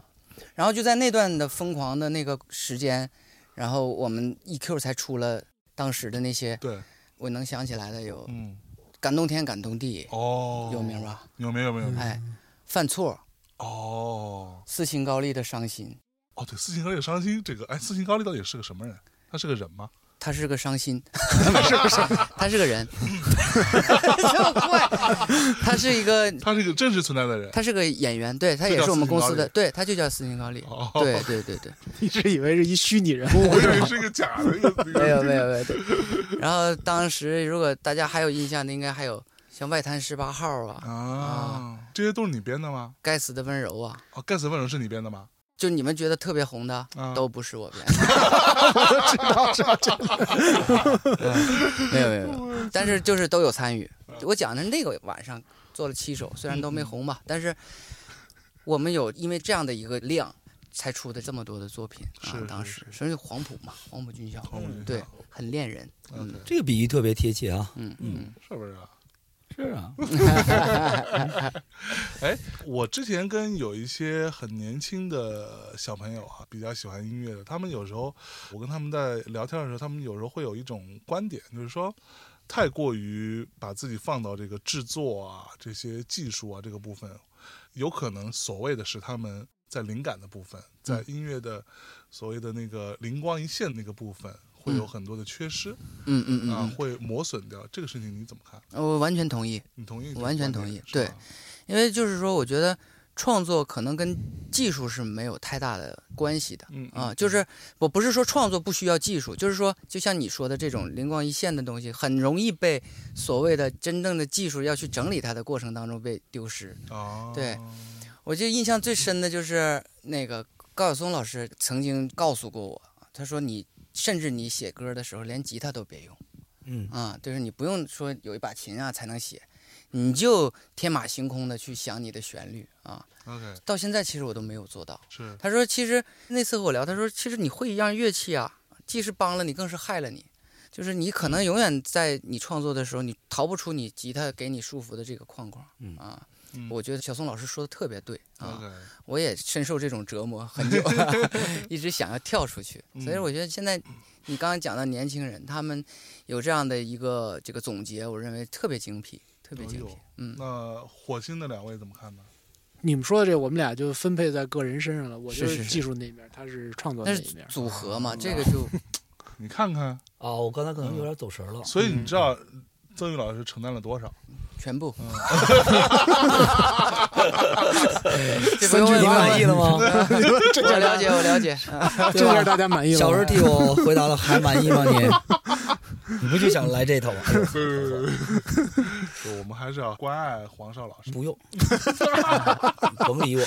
然后就在那段的疯狂的那个时间，然后我们 EQ 才出了当时的那些对，我能想起来的有嗯，感动天感动地，哦，有名？吧？有名有？有没有？哎，犯错，哦，斯琴高丽的伤心，哦，对，斯琴高丽的伤心，这个，哎，斯琴高丽到底是个什么人？他是个人吗？他是个伤心，不是不是，他是个人，这么快，他是一个，他是一个真实存在的人。他是个演员，对他也是我们公司的，对他就叫斯琴高丽，哦，对对对对。一直 以为是一虚拟人我物，以为是一个假的，没有没有没有。然后当时如果大家还有印象的，应该还有像外滩十八号啊，啊，这些都是你编的吗？该死的温柔啊，哦，该死温柔是你编的吗？就你们觉得特别红的，啊都不是我编的。知道知道知道，嗯没有没有没有，但是就是都有参与。我讲的那个晚上做了七首，虽然都没红吧，但是我们有因为这样的一个量。才出的这么多的作品啊！当时所以黄埔嘛，黄埔军校，黄埔军校对，很恋人，嗯嗯这个比喻特别贴切啊！嗯嗯，是不是啊？是啊，哎，我之前跟有一些很年轻的小朋友啊，比较喜欢音乐的，他们有时候我跟他们在聊天的时候，他们有时候会有一种观点，就是说。太过于把自己放到这个制作啊、这些技术啊这个部分，有可能所谓的是他们在灵感的部分，在音乐的所谓的那个灵光一现那个部分，会有很多的缺失、嗯嗯嗯会磨损掉。这个事情你怎么看？我完全同意。你同意这个完全同意对因为就是说，我觉得创作可能跟技术是没有太大的关系的嗯啊。嗯就是我不是说创作不需要技术，就是说，就像你说的这种灵光一现的东西，很容易被所谓的真正的技术要去整理它的过程当中被丢失。哦，对我记得印象最深的就是那个高晓松老师曾经告诉过我，他说你甚至你写歌的时候连吉他都别用嗯，啊，就是你不用说有一把琴啊才能写，你就天马行空的去想你的旋律啊。OK 到现在其实我都没有做到。是他说，其实那次和我聊，他说，其实你会一样乐器啊，既是帮了你，更是害了你。就是你可能永远在你创作的时候，你逃不出你吉他给你束缚的这个框框。嗯啊，嗯我觉得小宋老师说的特别对啊，我也深受这种折磨 很久，一直想要跳出去。所以嗯我觉得现在你刚刚讲到年轻人，他们有这样的一个这个总结，我认为特别精辟，特别精辟。嗯，那火星的两位怎么看呢？你们说的这，我们俩就分配在个人身上了。我就是技术那边，他是创作那是那一面。组合嘛，嗯这个就 你看看，哦，我刚才可能有点走神了。所以你知道曾宇老师承担了多少？全部。嗯 这不用问你满意了吗？这我了解，我了解。这下大家满意了。小时替我回答了，还满意吗你？你不就想来这头吗？我们还是要关爱黄少老师。不用，甭理我。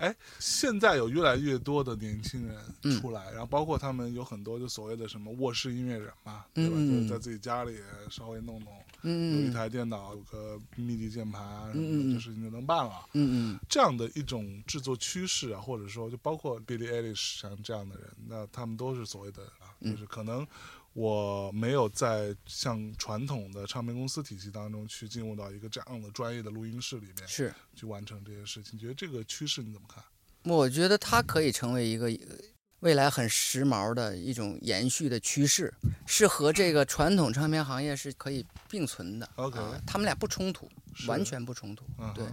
哎，现在有越来越多的年轻人嗯。出来，然后包括他们有很多就所谓的什么卧室音乐人嘛，对吧？就是在自己家里稍微弄弄，有嗯。有一台电脑，有个 MIDI 键盘啊什么的，嗯嗯嗯这事情就能办了。嗯嗯。这样的一种制作趋势啊，或者说就包括 Billie Eilish 像这样的人，那他们都是所谓的啊，嗯。就是可能我没有在像传统的唱片公司体系当中去进入到一个这样的专业的录音室里面是，去完成这些事情。你觉得这个趋势你怎么看？我觉得它可以成为一个呃未来很时髦的一种延续的趋势，是和这个传统唱片行业是可以并存的。OK 啊，他们俩不冲突，完全不冲突。对，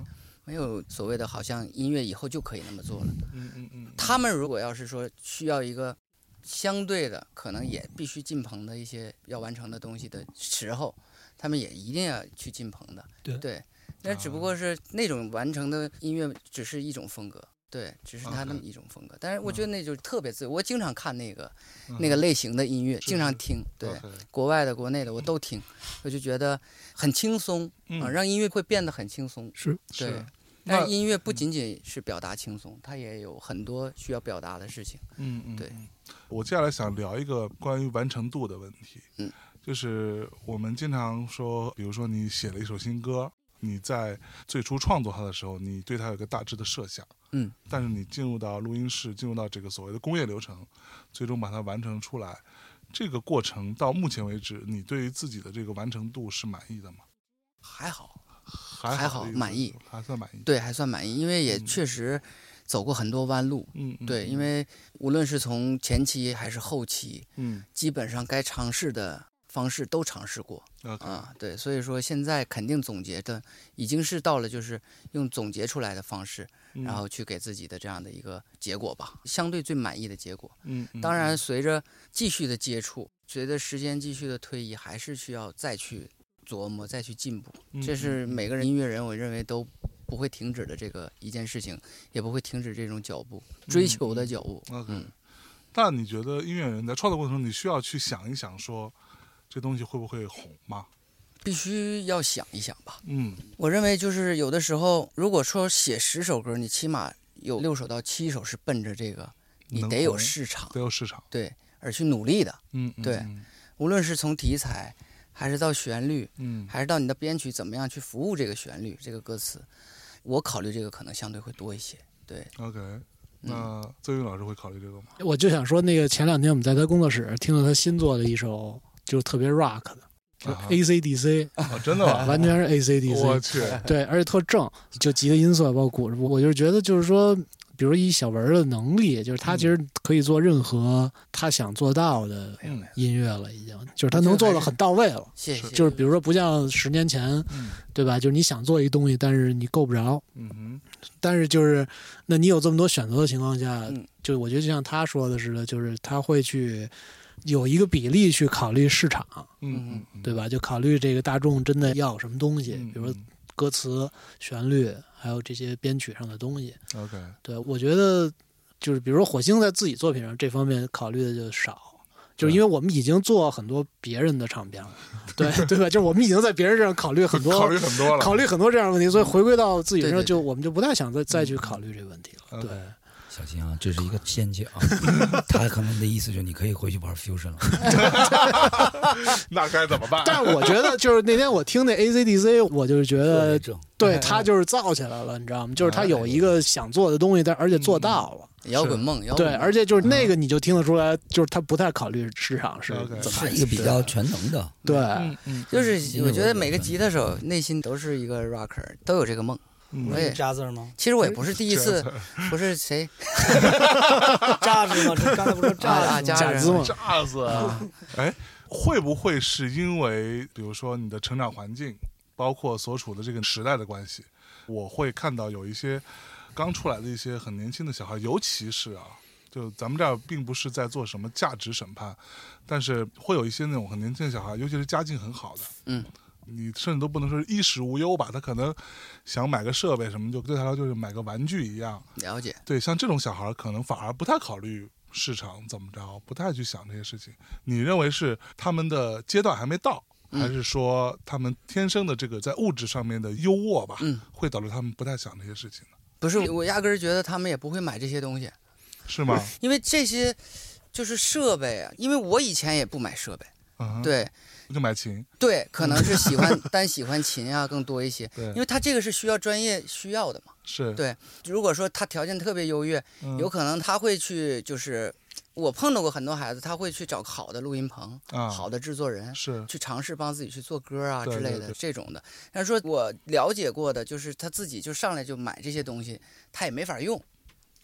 没有所谓的好像音乐以后就可以那么做了。嗯嗯嗯，他们如果要是说需要一个相对的，可能也必须进棚的一些要完成的东西的时候，他们也一定要去进棚的。对对，那只不过是那种完成的音乐只是一种风格。对，只是他那么一种风格，但是我觉得那就特别自由。我经常看那个嗯那个类型的音乐，经常听。对，国外的、国内的我都听，我就觉得很轻松嗯啊，让音乐会变得很轻松。是对是，但音乐不仅仅是表达轻松，它也有很多需要表达的事情。嗯嗯，对嗯。我接下来想聊一个关于完成度的问题。嗯，就是我们经常说，比如说你写了一首新歌，你在最初创作它的时候，你对它有一个大致的设想。嗯，但是你进入到录音室，进入到这个所谓的工业流程，最终把它完成出来，这个过程到目前为止，你对于自己的这个完成度是满意的吗？还好，还还好满意，还算满意。对，还算满意，因为也嗯确实走过很多弯路。嗯，嗯，对，嗯因为无论是从前期还是后期，嗯基本上该尝试的方式都尝试过啊。对，所以说现在肯定总结的已经是到了就是用总结出来的方式，嗯然后去给自己的这样的一个结果吧，相对最满意的结果。嗯，嗯当然，，随着继续的接触，随着时间继续的推移，还是需要再去琢磨、再去进步。嗯这是每个人音乐人，我认为都不会停止的这个一件事情，也不会停止这种脚步，追求的脚步。嗯但你觉得音乐人在创作过程中，你需要去想一想说，这东西会不会红吗？必须要想一想吧。嗯我认为就是有的时候，如果说写十首歌，你起码有六首到七首是奔着这个，你得有市场，得有市场。对，而去努力的。嗯，嗯对嗯无论是从题材，还是到旋律，嗯还是到你的编曲怎么样去服务这个旋律、这个歌词，我考虑这个可能相对会多一些。对，，OK。嗯那邹云老师会考虑这个吗？我就想说，那个前两天我们在他工作室听到他新做的一首，就是特别 rock 的，就啊 AC/DC，、啊，真的吗？完全是 AC/DC，我去，对，而且特正，就吉他音色包括鼓，我我就是觉得就是说，比如以小文的能力，就是他其实可以做任何他想做到的嗯音乐了，已经就是他能做的很到位了。谢谢。就是比如说，不像十年前，嗯对吧？就是你想做一东西，但是你够不着，嗯哼，但是就是，那你有这么多选择的情况下，嗯就我觉得就像他说的似的，就是他会去有一个比例去考虑市场，嗯对吧？就考虑这个大众真的要什么东西，嗯？比如说嗯歌词、旋律，还有这些编曲上的东西。OK，对我觉得就是比如说火星在自己作品上这方面考虑的就少。就是因为我们已经做很多别人的唱片了，对 对吧？就是我们已经在别人身上考虑很多考虑很多了。考虑很多这样的问题，所以回归到自己身上，就我们就不太想再再去考虑这个问题了。对，小心啊，这是一个陷阱啊！他可能的意思就是你可以回去玩 fusion 了。那该怎么办？但是我觉得就是那天我听那 ACDC，我就是觉得对他就是造起来了，你知道吗？就是他有一个想做的东西，但而且做到了。摇滚梦，摇滚对，而且就是那个你就听得出来，就是他不太考虑市场是怎么是一个比较全能的，对。嗯嗯，就是我觉得每个吉他手内心都是一个 rocker，都有这个梦。嗯我也加字儿吗？其实我也不是第一次，不是谁 扎字吗？这刚才不是说扎啊子吗？扎字嘛，炸死啊！哎，会不会是因为比如说你的成长环境，包括所处的这个时代的关系？我会看到有一些刚出来的一些很年轻的小孩，尤其是啊，就咱们这儿并不是在做什么价值审判，但是会有一些那种很年轻的小孩，尤其是家境很好的，嗯，你甚至都不能说衣食无忧吧，他可能想买个设备什么，就对他来说就是买个玩具一样。了解。对，像这种小孩儿可能反而不太考虑市场怎么着，不太去想这些事情。你认为是他们的阶段还没到，嗯还是说他们天生的这个在物质上面的优渥吧，嗯，会导致他们不太想这些事情呢？不是，我压根儿觉得他们也不会买这些东西，是吗？因为这些就是设备啊。因为我以前也不买设备，嗯哼，对就买琴，对，可能是喜欢 单喜欢琴啊更多一些，对因，为他这个是需要专业需要的嘛。是，对如果说他条件特别优越，嗯有可能他会去就是。我碰到过很多孩子，他会去找好的录音棚、啊，好的制作人，是，去尝试帮自己去做歌啊之类的这种的。但是说我了解过的，就是他自己就上来就买这些东西，他也没法用。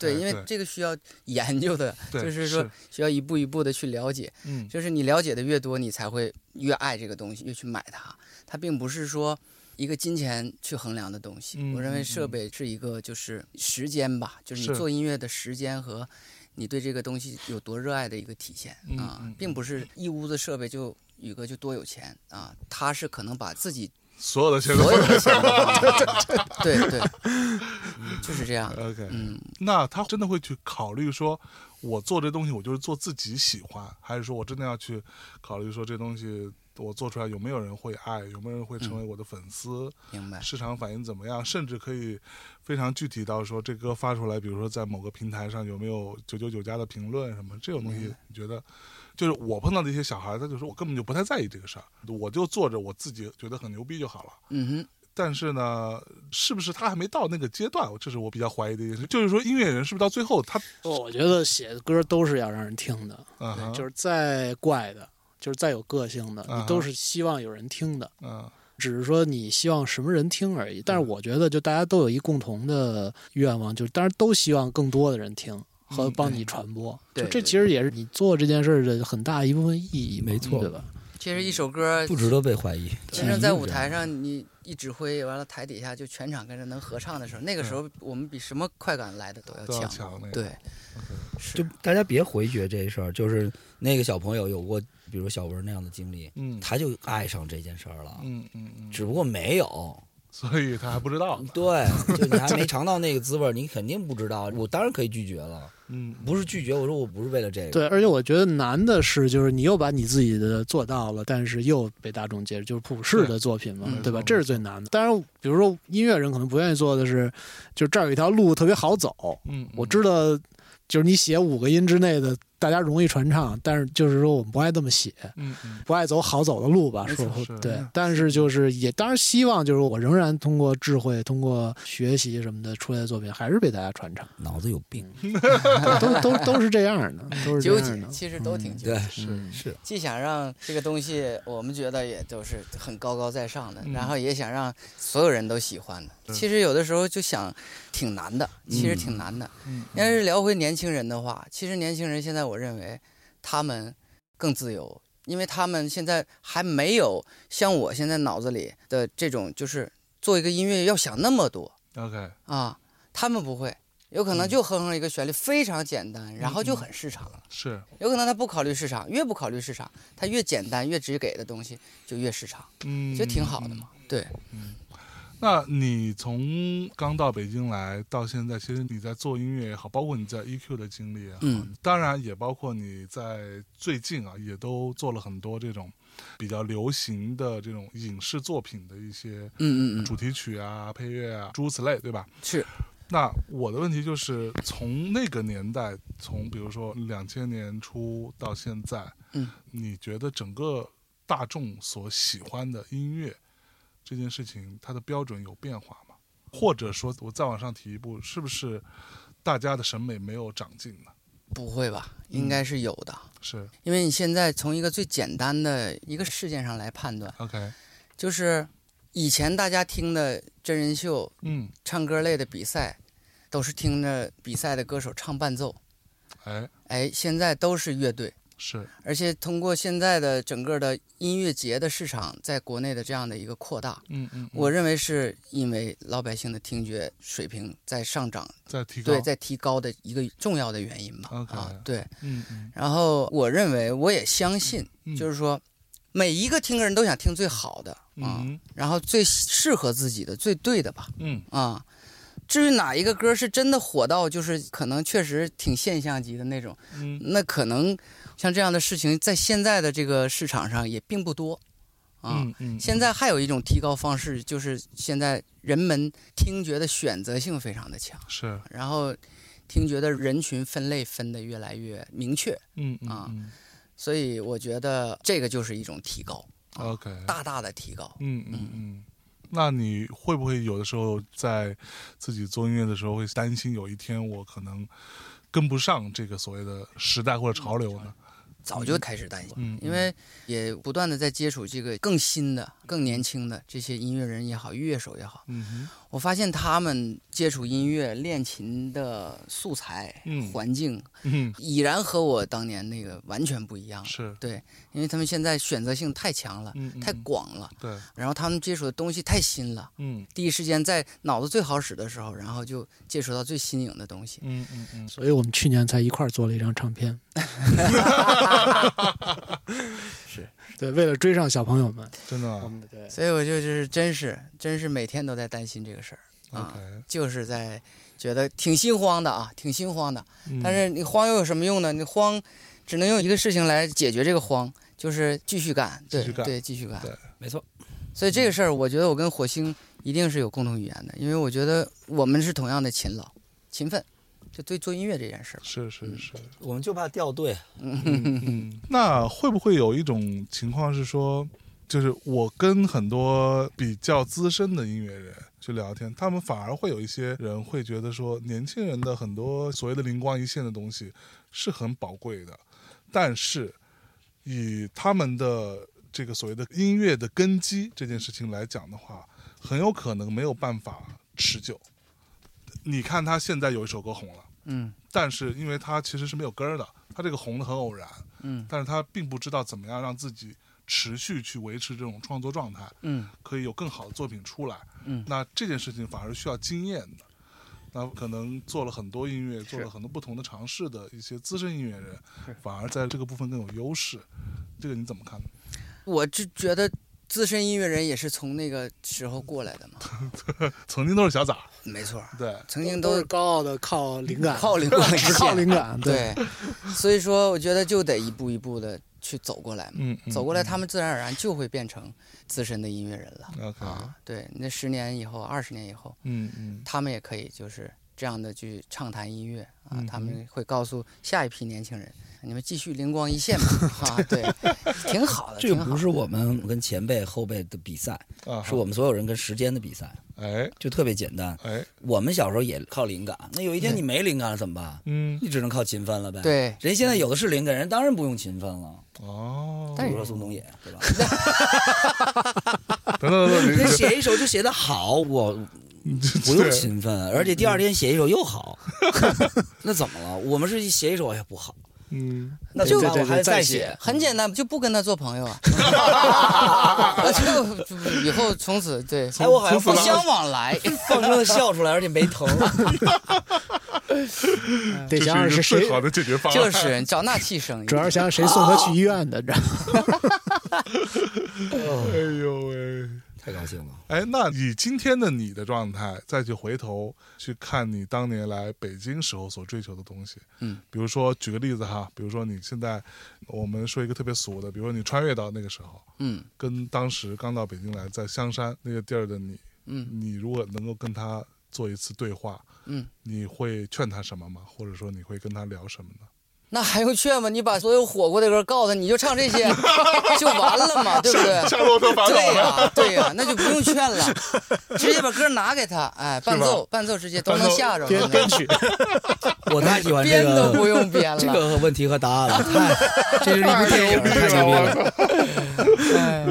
对，因为这个需要研究的，就是说需要一步一步的去了解。嗯，就是你了解的越多，你才会越爱这个东西，越去买它。它并不是说一个金钱去衡量的东西。嗯我认为嗯设备是一个就是时间吧，就是是你做音乐的时间和你对这个东西有多热爱的一个体现嗯啊嗯，并不是一屋子设备就宇哥就多有钱啊，他是可能把自己所有的钱都所有的钱对对，就是这样。OK，嗯，那他真的会去考虑说，我做这东西我就是做自己喜欢，还是说我真的要去考虑说这东西我做出来有没有人会爱，有没有人会成为我的粉丝，明白。市场反应怎么样，甚至可以非常具体到说这歌发出来，比如说在某个平台上有没有九九九加的评论什么这种东西，你觉得？就是我碰到的一些小孩，他就说我根本就不太在意这个事儿，我就做着我自己觉得很牛逼就好了。嗯哼，但是呢，是不是他还没到那个阶段？这是我比较怀疑的一件事。就是说，音乐人是不是到最后他，我觉得写的歌都是要让人听的，嗯，就是再怪的，就是再有个性的，嗯你都是希望有人听的。嗯只是说你希望什么人听而已。但是我觉得，就大家都有一共同的愿望，就是当然都希望更多的人听和嗯帮你传播。就这其实也是你做这件事儿的很大一部分意义，没错对吧？其实一首歌不值得被怀疑。其实在舞台上，你一指挥，完了台底下就全场跟着能合唱的时候，那个时候我们比什么快感来的都要强。强那个。对，就大家别回绝这事儿，就是那个小朋友有过，比如小文那样的经历，嗯他就爱上这件事儿了，嗯嗯嗯，只不过没有。所以他还不知道。对，就你还没尝到那个滋味儿，你肯定不知道。我当然可以拒绝了，嗯，不是拒绝，我说我不是为了这个。对，而且我觉得难的是，就是你又把你自己的做到了，但是又被大众接受，就是普世的作品嘛，嗯对吧？这是最难的。当然，比如说音乐人可能不愿意做的是，就这儿有一条路特别好走，嗯，我知道，就是你写五个音之内的，大家容易传唱，但是就是说我们不爱这么写，嗯嗯不爱走好走的路吧，对嗯。但是就是也当然希望就是我仍然通过智慧、通过学习什么的出来的作品，还是被大家传唱，脑子有病。都都都是这样的，都是这纠结样的。其实都挺纠对结。，是嗯是，既想让这个东西我们觉得也都是很高高在上的，嗯然后也想让所有人都喜欢的。对其实有的时候就想挺难的，其实挺难的。嗯要是聊回年轻人的话，其实年轻人现在我认为他们更自由，因为他们现在还没有像我现在脑子里的这种，就是做一个音乐要想那么多。OK，啊，他们不会。有可能就哼哼一个旋律，非常简单，然后就很市场了。是。有可能他不考虑市场，越不考虑市场，他越简单越直给的东西就越市场，嗯，就挺好的嘛。对，那你从刚到北京来到现在，其实你在做音乐也好，包括你在 EQ 的经历也好，嗯。当然也包括你在最近啊，也都做了很多这种比较流行的这种影视作品的一些嗯嗯嗯，主题曲啊、配乐啊，诸如此类，对吧？是，那我的问题就是，从那个年代，从比如说两千年初到现在，嗯，你觉得整个大众所喜欢的音乐这件事情，它的标准有变化吗？或者说，我再往上提一步，是不是大家的审美没有长进呢？不会吧？应该是有的，是因为你现在从一个最简单的一个事件上来判断，OK，就是以前大家听的真人秀、嗯，唱歌类的比赛，都是听着比赛的歌手唱伴奏，哎，哎，现在都是乐队。是，而且通过现在的整个的音乐节的市场在国内的这样的一个扩大，嗯嗯，嗯。我认为是因为老百姓的听觉水平在上涨，在提高，对，在提高的一个重要的原因吧。啊，对。嗯嗯。然后我认为，我也相信，嗯，就是说，每一个听歌人都想听最好的啊，嗯。然后最适合自己的、最对的吧。嗯。啊，至于哪一个歌是真的火到，就是可能确实挺现象级的那种，嗯。那可能像这样的事情，在现在的这个市场上也并不多，啊。嗯嗯，现在还有一种提高方式，就是现在人们听觉的选择性非常的强，是，然后听觉的人群分类分的越来越明确，嗯嗯啊嗯。所以我觉得这个就是一种提高，，OK，大大的提高。嗯嗯。嗯。那你会不会有的时候在自己做音乐的时候会担心有一天我可能跟不上这个所谓的时代或者潮流呢？早就开始担心，嗯，因为也不断的在接触这个更新的、更年轻的这些音乐人也好，乐手也好，嗯哼我发现他们接触音乐、练琴的素材、嗯环境，嗯已然和我当年那个完全不一样了。是，对，因为他们现在选择性太强了，太广了，对，然后他们接触的东西太新了，嗯第一时间在脑子最好使的时候，然后就接触到最新颖的东西。嗯嗯嗯，所以我们去年才一块儿做了一张唱片。是对，为了追上小朋友们，真的啊我们对所以我就就是真是真是每天都在担心这个事儿啊就是在觉得挺心慌的啊，挺心慌的。嗯但是你慌又有什么用呢？你慌只能用一个事情来解决这个慌，就是继续干，对继续干对，继续干。对没错，所以这个事儿，我觉得我跟火星一定是有共同语言的，因为我觉得我们是同样的勤劳、勤奋，就对做音乐这件事儿。是是是，我们就怕掉队。嗯，那会不会有一种情况是说，就是我跟很多比较资深的音乐人去聊天，他们反而会有一些人会觉得说，年轻人的很多所谓的灵光一现的东西是很宝贵的，但是以他们的这个所谓的音乐的根基这件事情来讲的话，很有可能没有办法持久。你看他现在有一首歌红了。嗯但是因为他其实是没有根儿的，他这个红的很偶然，嗯但是他并不知道怎么样让自己持续去维持这种创作状态，嗯可以有更好的作品出来。嗯那这件事情反而需要经验的。那可能做了很多音乐，做了很多不同的尝试的一些资深音乐人，反而在这个部分更有优势。这个你怎么看呢？我就觉得资深音乐人也是从那个时候过来的嘛，曾经都是小崽儿，没错，对，曾经都都是高傲的靠灵感，靠灵感。只靠。灵感，对，所以说我觉得就得一步一步的去走过来嘛，走过来，他们自然而然就会变成资深的音乐人了。啊，对，那十年以后、二十年以后，嗯嗯。他们也可以就是这样的去畅谈音乐啊，嗯。他们会告诉下一批年轻人，你们继续灵光一现吧，啊，对，挺好的，这个不是我们跟前辈后辈的比赛，啊，是我们所有人跟时间的比赛，哎就特别简单。哎我们小时候也靠灵感，那有一天你没灵感了怎么办？嗯你只能靠勤奋了呗。，对，人现在有的是灵感，人当然不用勤奋了。哦，比如说宋冬野，对吧？等等等等，人你写一首就写得好，我 不用勤奋，而且第二天写一首又好，那怎么了？我们是写一首哎呀不好，嗯就那怎么办？我还得再再写很简单，就不跟他做朋友啊，就就以后从此对哎，我好像不相往来，放声的笑出来，而且没疼。得这想想是谁好的解决方案。就是找那气生意，主要是想想谁送他去医院的，知道吗 哎呦喂！太高兴了。哎，那以今天的你的状态，再去回头去看你当年来北京时候所追求的东西，嗯，比如说举个例子哈，比如说你现在，我们说一个特别俗的，比如说你穿越到那个时候，嗯跟当时刚到北京来在香山那个地儿的你，嗯你如果能够跟他做一次对话，嗯，你会劝他什么吗？或者说你会跟他聊什么呢？那还用劝吗？你把所有火过的歌告诉他，你就唱这些，就完了嘛，对不对？夏洛特烦恼对呢？呀、对呀、那就不用劝了，直接把歌拿给他，哎，伴奏伴奏直接都能吓着，编编曲，我太喜欢这编都不用编了。这个问题和答案了，太，这是一部电影，太牛逼了。哎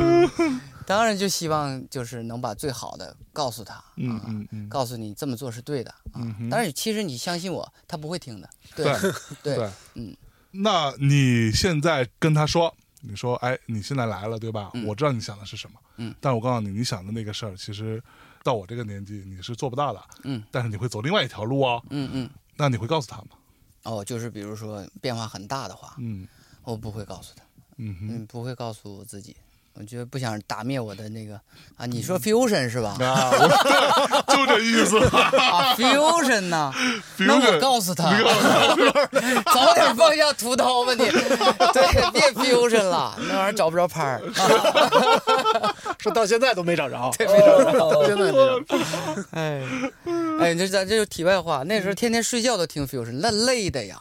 当然就希望就是能把最好的告诉他，嗯啊嗯嗯，告诉你这么做是对的啊。但是其实你相信我，他不会听的。对对嗯。那你现在跟他说，你说，哎，你现在来了，对吧？嗯我知道你想的是什么，嗯，但我告诉你，你想的那个事儿，其实到我这个年纪你是做不到的，嗯，但是你会走另外一条路哦。嗯嗯。那你会告诉他吗？哦，就是比如说变化很大的话，嗯我不会告诉他，嗯不会告诉我自己。我觉得不想打灭我的那个啊，你说 fusion 是吧？啊，我 就这意思。啊，fusion 呐，那我告诉他，早点放下屠刀吧你，对，别 fusion 了，那玩意儿找不着拍儿。说到现在都没找着，对没找着到现在没找着。哎，哎，这咱这就题外话，那时候天天睡觉都听 fusion，那累的呀，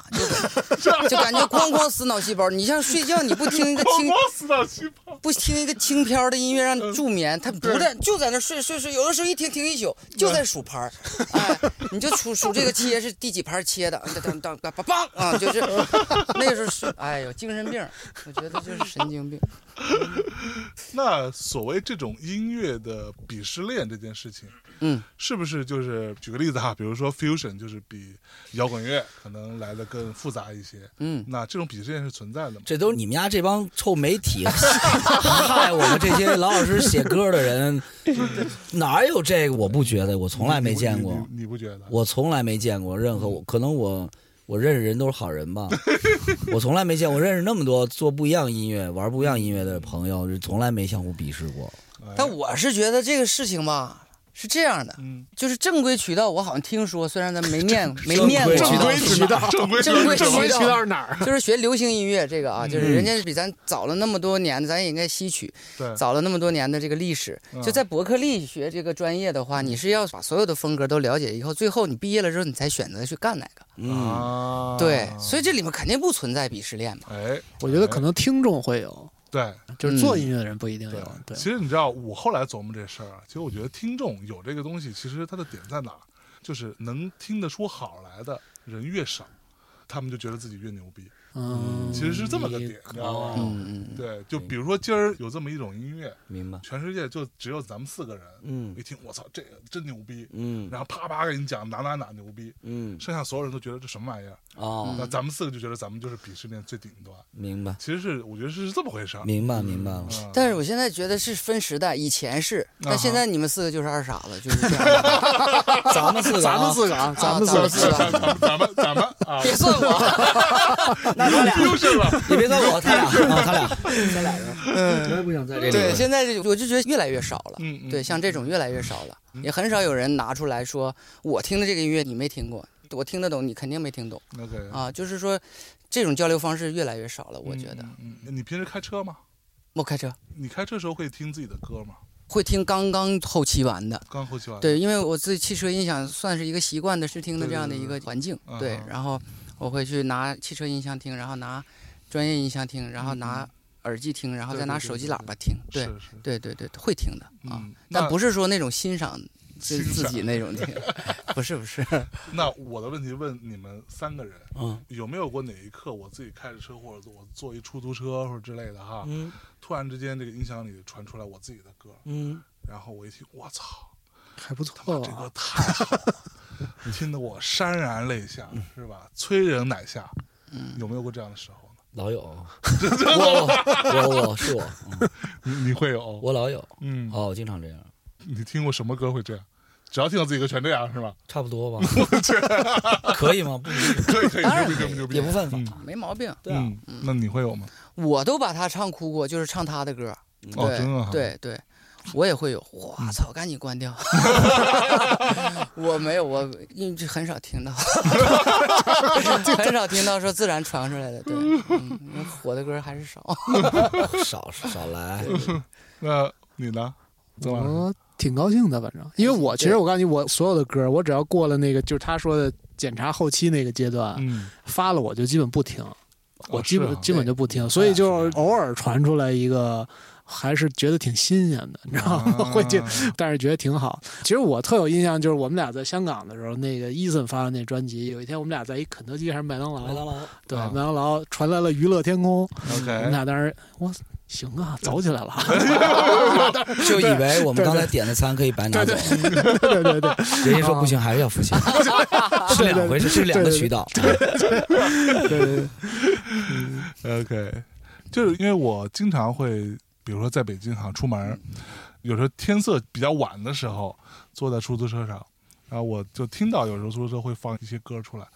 就 就感觉哐哐死脑细胞。你像睡觉你不听一个轻光死脑细胞。不听一个轻飘的音乐让你助眠，他不是就在那睡睡睡，有的时候一听听一宿，就在数拍儿，哎，你就数数这个切是第几拍切的，当当当梆梆啊，就是 那个时候是，哎呦，精神病，我觉得就是神经病。那所谓这种音乐的鄙视链这件事情，嗯，是不是就是举个例子哈，比如说 fusion 就是比摇滚乐可能来的更复杂一些，嗯那这种鄙视链是存在的吗？这都是你们家这帮臭媒体 害我们这些老老实实写歌的人，哪有这个？我不觉得，我从来没见过你，不觉得？我从来没见过任何我，可能我我认识人都是好人吧，我从来没见，我认识那么多做不一样音乐、玩不一样音乐的朋友，从来没相互鄙视过。哎但我是觉得这个事情吧是这样的，嗯，就是正规渠道，我好像听说，虽然咱没 念没正念过正，规渠道正规正规渠道是哪儿？就是学流行音乐这个啊，就是嗯人家比咱早了那么多年，咱也应该吸取对，早了那么多年的这个历史。嗯就在伯克利学这个专业的话，你是要把所有的风格都了解以后，最后你毕业了之后，你才选择去干哪个。嗯，啊，对，所以这里面肯定不存在鄙视链嘛。哎，我觉得可能听众会有，对就是做音乐的人不一定有。对，其实你知道，我后来琢磨这事儿啊，其实我觉得听众有这个东西，其实它的点在哪儿？就是能听得出好来的人越少，他们就觉得自己越牛逼。嗯，其实是这么个点，你知道吗？嗯嗯，对，就比如说今儿有这么一种音乐，明白。全世界就只有咱们四个人，嗯一听我操，这个真牛逼，嗯然后啪啪给你讲哪哪哪牛逼，嗯剩下所有人都觉得这什么玩意儿，哦，那咱们四个就觉得咱们就是鄙视链最顶端。明白其实是我觉得是这么回事儿。明白明白了。嗯但是我现在觉得是分时代，以前是，啊哈但现在你们四个就是二傻子，就是这样。咱们四个啊，咱们四个啊，咱们四个咱们四个咱们咱们咱们啊，别算我。那 他俩。你别算我，他俩啊，他俩，他俩人，我也不想在这里。对，现在就我就觉得越来越少了。嗯，嗯对，像这种越来越少了，也很少有人拿出来说我听的这个音乐你没听过，我听得懂，你肯定没听懂 OK 啊。就是说，这种交流方式越来越少了。我觉得，嗯，嗯你平时开车吗？我开车你开车时候会听自己的歌吗？会听刚刚后期完的。刚后期完。，对，因为我自己汽车音响算是一个习惯的试听的这样的一个环境，对对对嗯，对然后我会去拿汽车音箱听，然后拿专业音箱听，然后拿耳机听，然后再拿手机喇叭听，对对对对，会听的啊嗯，但不是说那种欣赏自自己那种听，不是不是，那我的问题问你们三个人，嗯。有没有过哪一刻我自己开着车，或者我坐一出租车或者之类的哈，嗯突然之间这个音响里传出来我自己的歌，嗯，然后我一听，我操，还不错这歌啊。太好了，听得我潸然泪下，是吧？催人乃下，嗯有没有过这样的时候呢？老有，我我我是我，嗯 你你会有？我老有，嗯，哦，我经常这样，你听过什么歌会这样？只要听到自己歌全这样是吧？差不多吧？可以吗？可以可以，当然牛逼牛逼牛逼，也不犯法。嗯没毛病。对啊，嗯，那你会有吗？我都把他唱哭过，就是唱他的歌。哦，对真的，对对，我也会有。我操，赶紧关掉！我没有，我因为很少听到，很少听到说自然传出来的。对，嗯，火的歌还是少。少少来，那你呢？曾老师，我挺高兴的，反正，因为我其实我告诉你，我所有的歌，我只要过了那个就是他说的检查后期那个阶段，嗯，发了我就基本不听，我基本、基本就不听，所以就偶尔传出来一个。还是觉得挺新鲜的，你知道吗？啊。会去，但是觉得挺好。其实我特有印象，就是我们俩在香港的时候，那个伊森发的那专辑，有一天我们俩在一肯德基还是麦当劳，麦当劳，对，啊。麦当劳传来了《娱乐天空》，我们俩当时我行啊，走起来了，就以为我们刚才点的餐可以白拿走，对对对，人家说不行，还是要付钱，是两回事，是两个渠道。对对对，OK，就是因为我经常会，比如说在北京哈出门，有时候天色比较晚的时候，坐在出租车上，然后我就听到有时候出租车会放一些歌出来，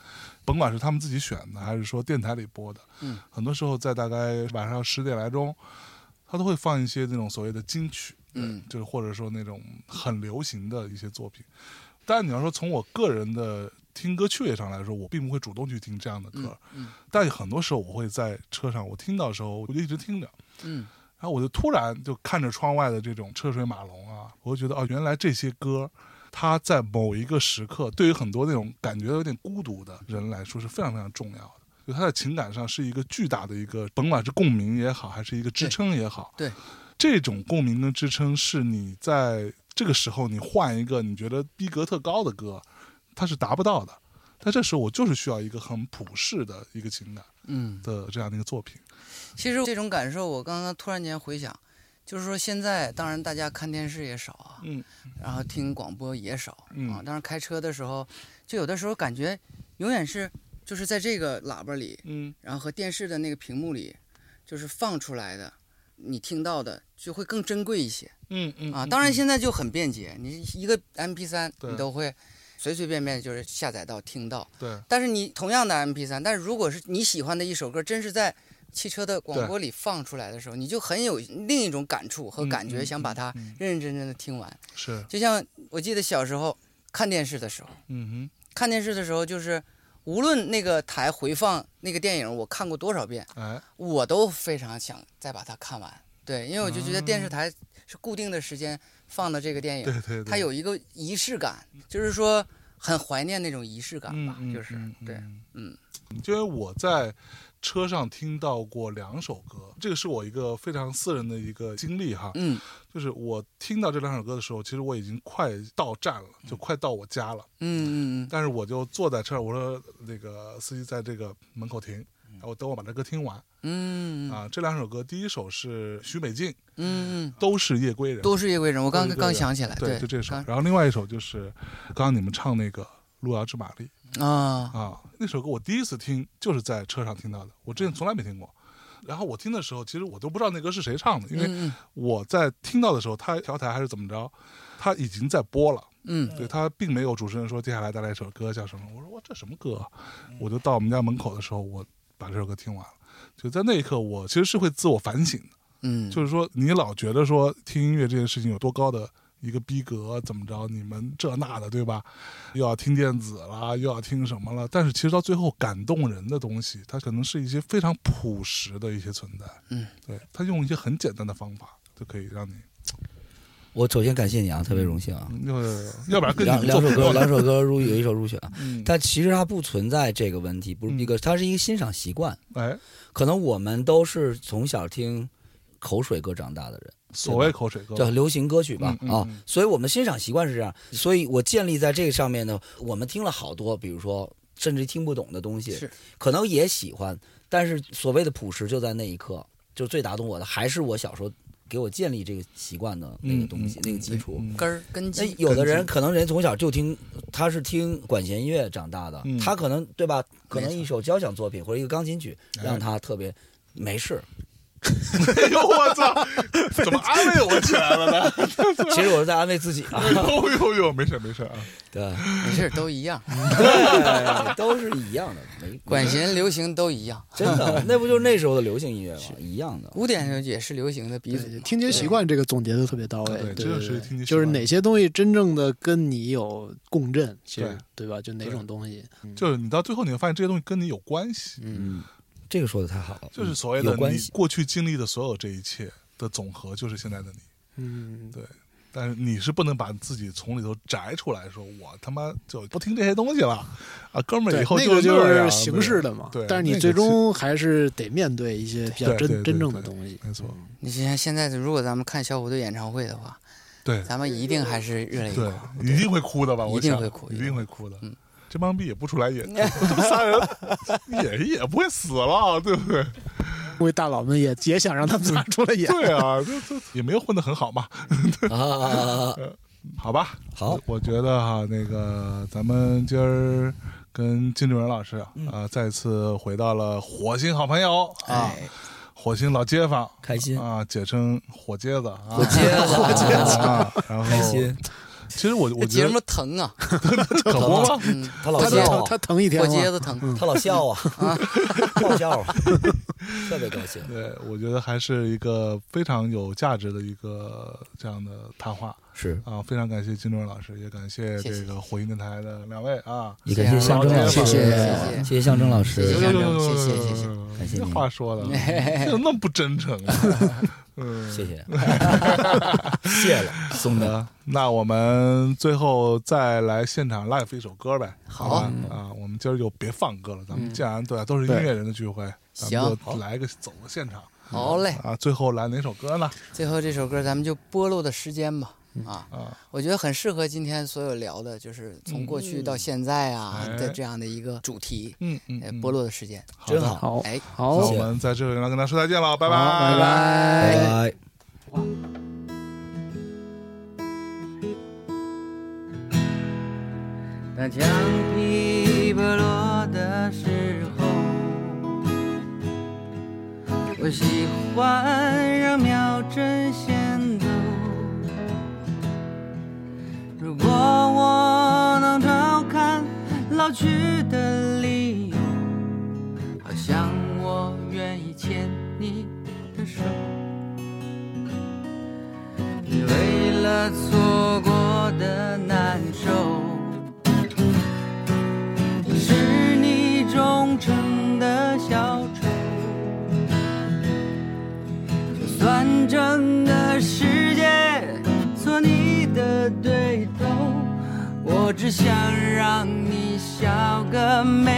甭管是他们自己选的，还是说电台里播的，嗯，很多时候在大概晚上十点来钟，他都会放一些那种所谓的金曲，嗯。就是或者说那种很流行的一些作品。但你要说从我个人的听歌趣味上来说，我并不会主动去听这样的歌，嗯但很多时候我会在车上，我听到的时候我就一直听着，嗯。然后我就突然就看着窗外的这种车水马龙啊，我就觉得哦，原来这些歌。它在某一个时刻，对于很多那种感觉有点孤独的人来说是非常非常重要的。就他在情感上是一个巨大的一个，甭管是共鸣也好，还是一个支撑也好，对，这种共鸣跟支撑是你在这个时候你换一个你觉得逼格特高的歌，它是达不到的。但这时候我就是需要一个很普世的一个情感嗯，的这样的一个作品。其实这种感受，我刚刚突然间回想，就是说现在当然大家看电视也少啊，嗯。然后听广播也少嗯。啊，当然开车的时候，就有的时候感觉永远是就是在这个喇叭里，嗯。然后和电视的那个屏幕里，就是放出来的，你听到的就会更珍贵一些。嗯嗯啊。当然现在就很便捷，你一个 MP 三你都会随随便便就是下载到听到。对但是你同样的 MP 3但是如果是你喜欢的一首歌，真是在汽车的广播里放出来的时候，你就很有另一种感触和感觉，想把它认认真真的听完。是就像我记得小时候看电视的时候，嗯哼看电视的时候就是。无论那个台回放那个电影，我看过多少遍，哎我都非常想再把它看完。对，因为我就觉得电视台是固定的时间放的这个电影，对对对，它有一个仪式感，就是说很怀念那种仪式感吧，就是嗯对，嗯。嗯。因为我在车上听到过两首歌，这个是我一个非常私人的一个经历哈，嗯。就是我听到这两首歌的时候，其实我已经快到站了，就快到我家了，嗯嗯嗯。但是我就坐在车上，我说那个司机在这个门口停，我等我把这歌听完嗯嗯啊。这两首歌，第一首是许美静，嗯嗯，都是夜归人，都是夜归人，我刚都是夜归人刚想起来，对，就这首。然后另外一首就是刚刚你们唱那个《路遥知马力》。啊，啊，那首歌我第一次听就是在车上听到的，我之前从来没听过。然后我听的时候，其实我都不知道那歌是谁唱的，因为嗯我在听到的时候，他调台还是怎么着，他已经在播了，嗯对他并没有主持人说接下来带来一首歌叫什么。我说哇，这什么歌啊？我就到我们家门口的时候，我把这首歌听完了。就在那一刻，我其实是会自我反省的，嗯，就是说你老觉得说听音乐这件事情有多高的一个逼格，怎么着？你们这那的，对吧？又要听电子啦，又要听什么了？但是其实到最后感动人的东西，它可能是一些非常朴实的一些存在。嗯，对，他用一些很简单的方法就可以让你，我首先感谢你啊，特别荣幸啊。要要不然跟两 两首歌，两首歌入有一首入选但其实它不存在这个问题，不是逼格，它是一个欣赏习惯。哎，可能我们都是从小听口水歌长大的人，所谓口水歌，叫流行歌曲吧啊嗯嗯嗯，所以我们欣赏习惯是这样，所以我建立在这个上面呢，我们听了好多，比如说甚至听不懂的东西，是。可能也喜欢，但是所谓的朴实就在那一刻，就最打动我的还是我小时候给我建立这个习惯的那个东西，嗯那个基础。嗯根儿根那基，有的人可能人从小就听，他是听管弦乐长大的，嗯他可能对吧？可能一首交响作品或者一个钢琴曲哎让他特别没事。哎呦我操，怎么安慰我起来了呢？其实我是在安慰自己啊，呦呦呦，没事没事啊，对，没事都一样，对都是一样的，没 管弦流行都一样，真的，那不就是那时候的流行音乐吗？一样的。古典也是流行的鼻听觉习惯这个总结的特别到位，对对对对这个是听觉习就是哪些东西真正的跟你有共振，其实对。对吧？就哪种东西，嗯就是你到最后你会发现这些东西跟你有关系，嗯，嗯，这个说的太好了，就是所谓的你有关系。过去经历的所有这一切的总和，就是现在的你。嗯，对但是你是不能把自己从里头摘出来说，我他妈就不听这些东西了。啊，哥们儿以后那个就是形式的嘛，对但是你最终还是得面对一些比较真真正的东西，没错，你像现在如果咱们看小虎队演唱会的话，对。咱们一定还是热泪盈对眶，，一定会哭的吧？我想一定会哭一定会哭的。嗯。这帮逼也不出来演，他们仨人 也也不会死了，对不对？因为大佬们也也想让他们仨出来演，对啊，这这也没有混得很好嘛，啊，好吧？好我，觉得哈，那个咱们今儿跟金主任老师啊、嗯呃再次回到了火星好朋友啊，哎，火星老街坊开心，啊，简称火疖子啊，火疖子火疖子啊，然后开心，其实我我觉得这节目疼啊，可不吗？嗯，他老笑啊，他疼一天过了节子疼，他老笑啊，爆笑啊，特别高兴。对，我觉得还是一个非常有价值的一个这样的谈话是，啊！非常感谢金钟老师，也感谢这个火星电台的两位啊！也感谢象征老师，谢谢谢谢象征老师，谢谢谢谢谢谢这感谢您话说的怎么那么不真诚啊？嗯，谢谢，谢了，松的。的。那我们最后再来现场 live 一首歌呗，好吧？啊，我们今儿就别放歌了，咱们嗯既然对都是音乐人的聚会，咱们行就来个走个现场好嘞。啊！最后来哪首歌呢？最后这首歌咱们就播录的时间吧，啊，啊，我觉得很适合今天所有聊的，就是从过去到现在啊哎。的这样的一个主题，嗯嗯嗯，呃播录的时间。真好。好，哎，那好。我，们在这里要跟大家说再见了，拜拜。拜拜拜。拜。当墙皮剥落的时候，我喜欢如果我能照看老去的笑个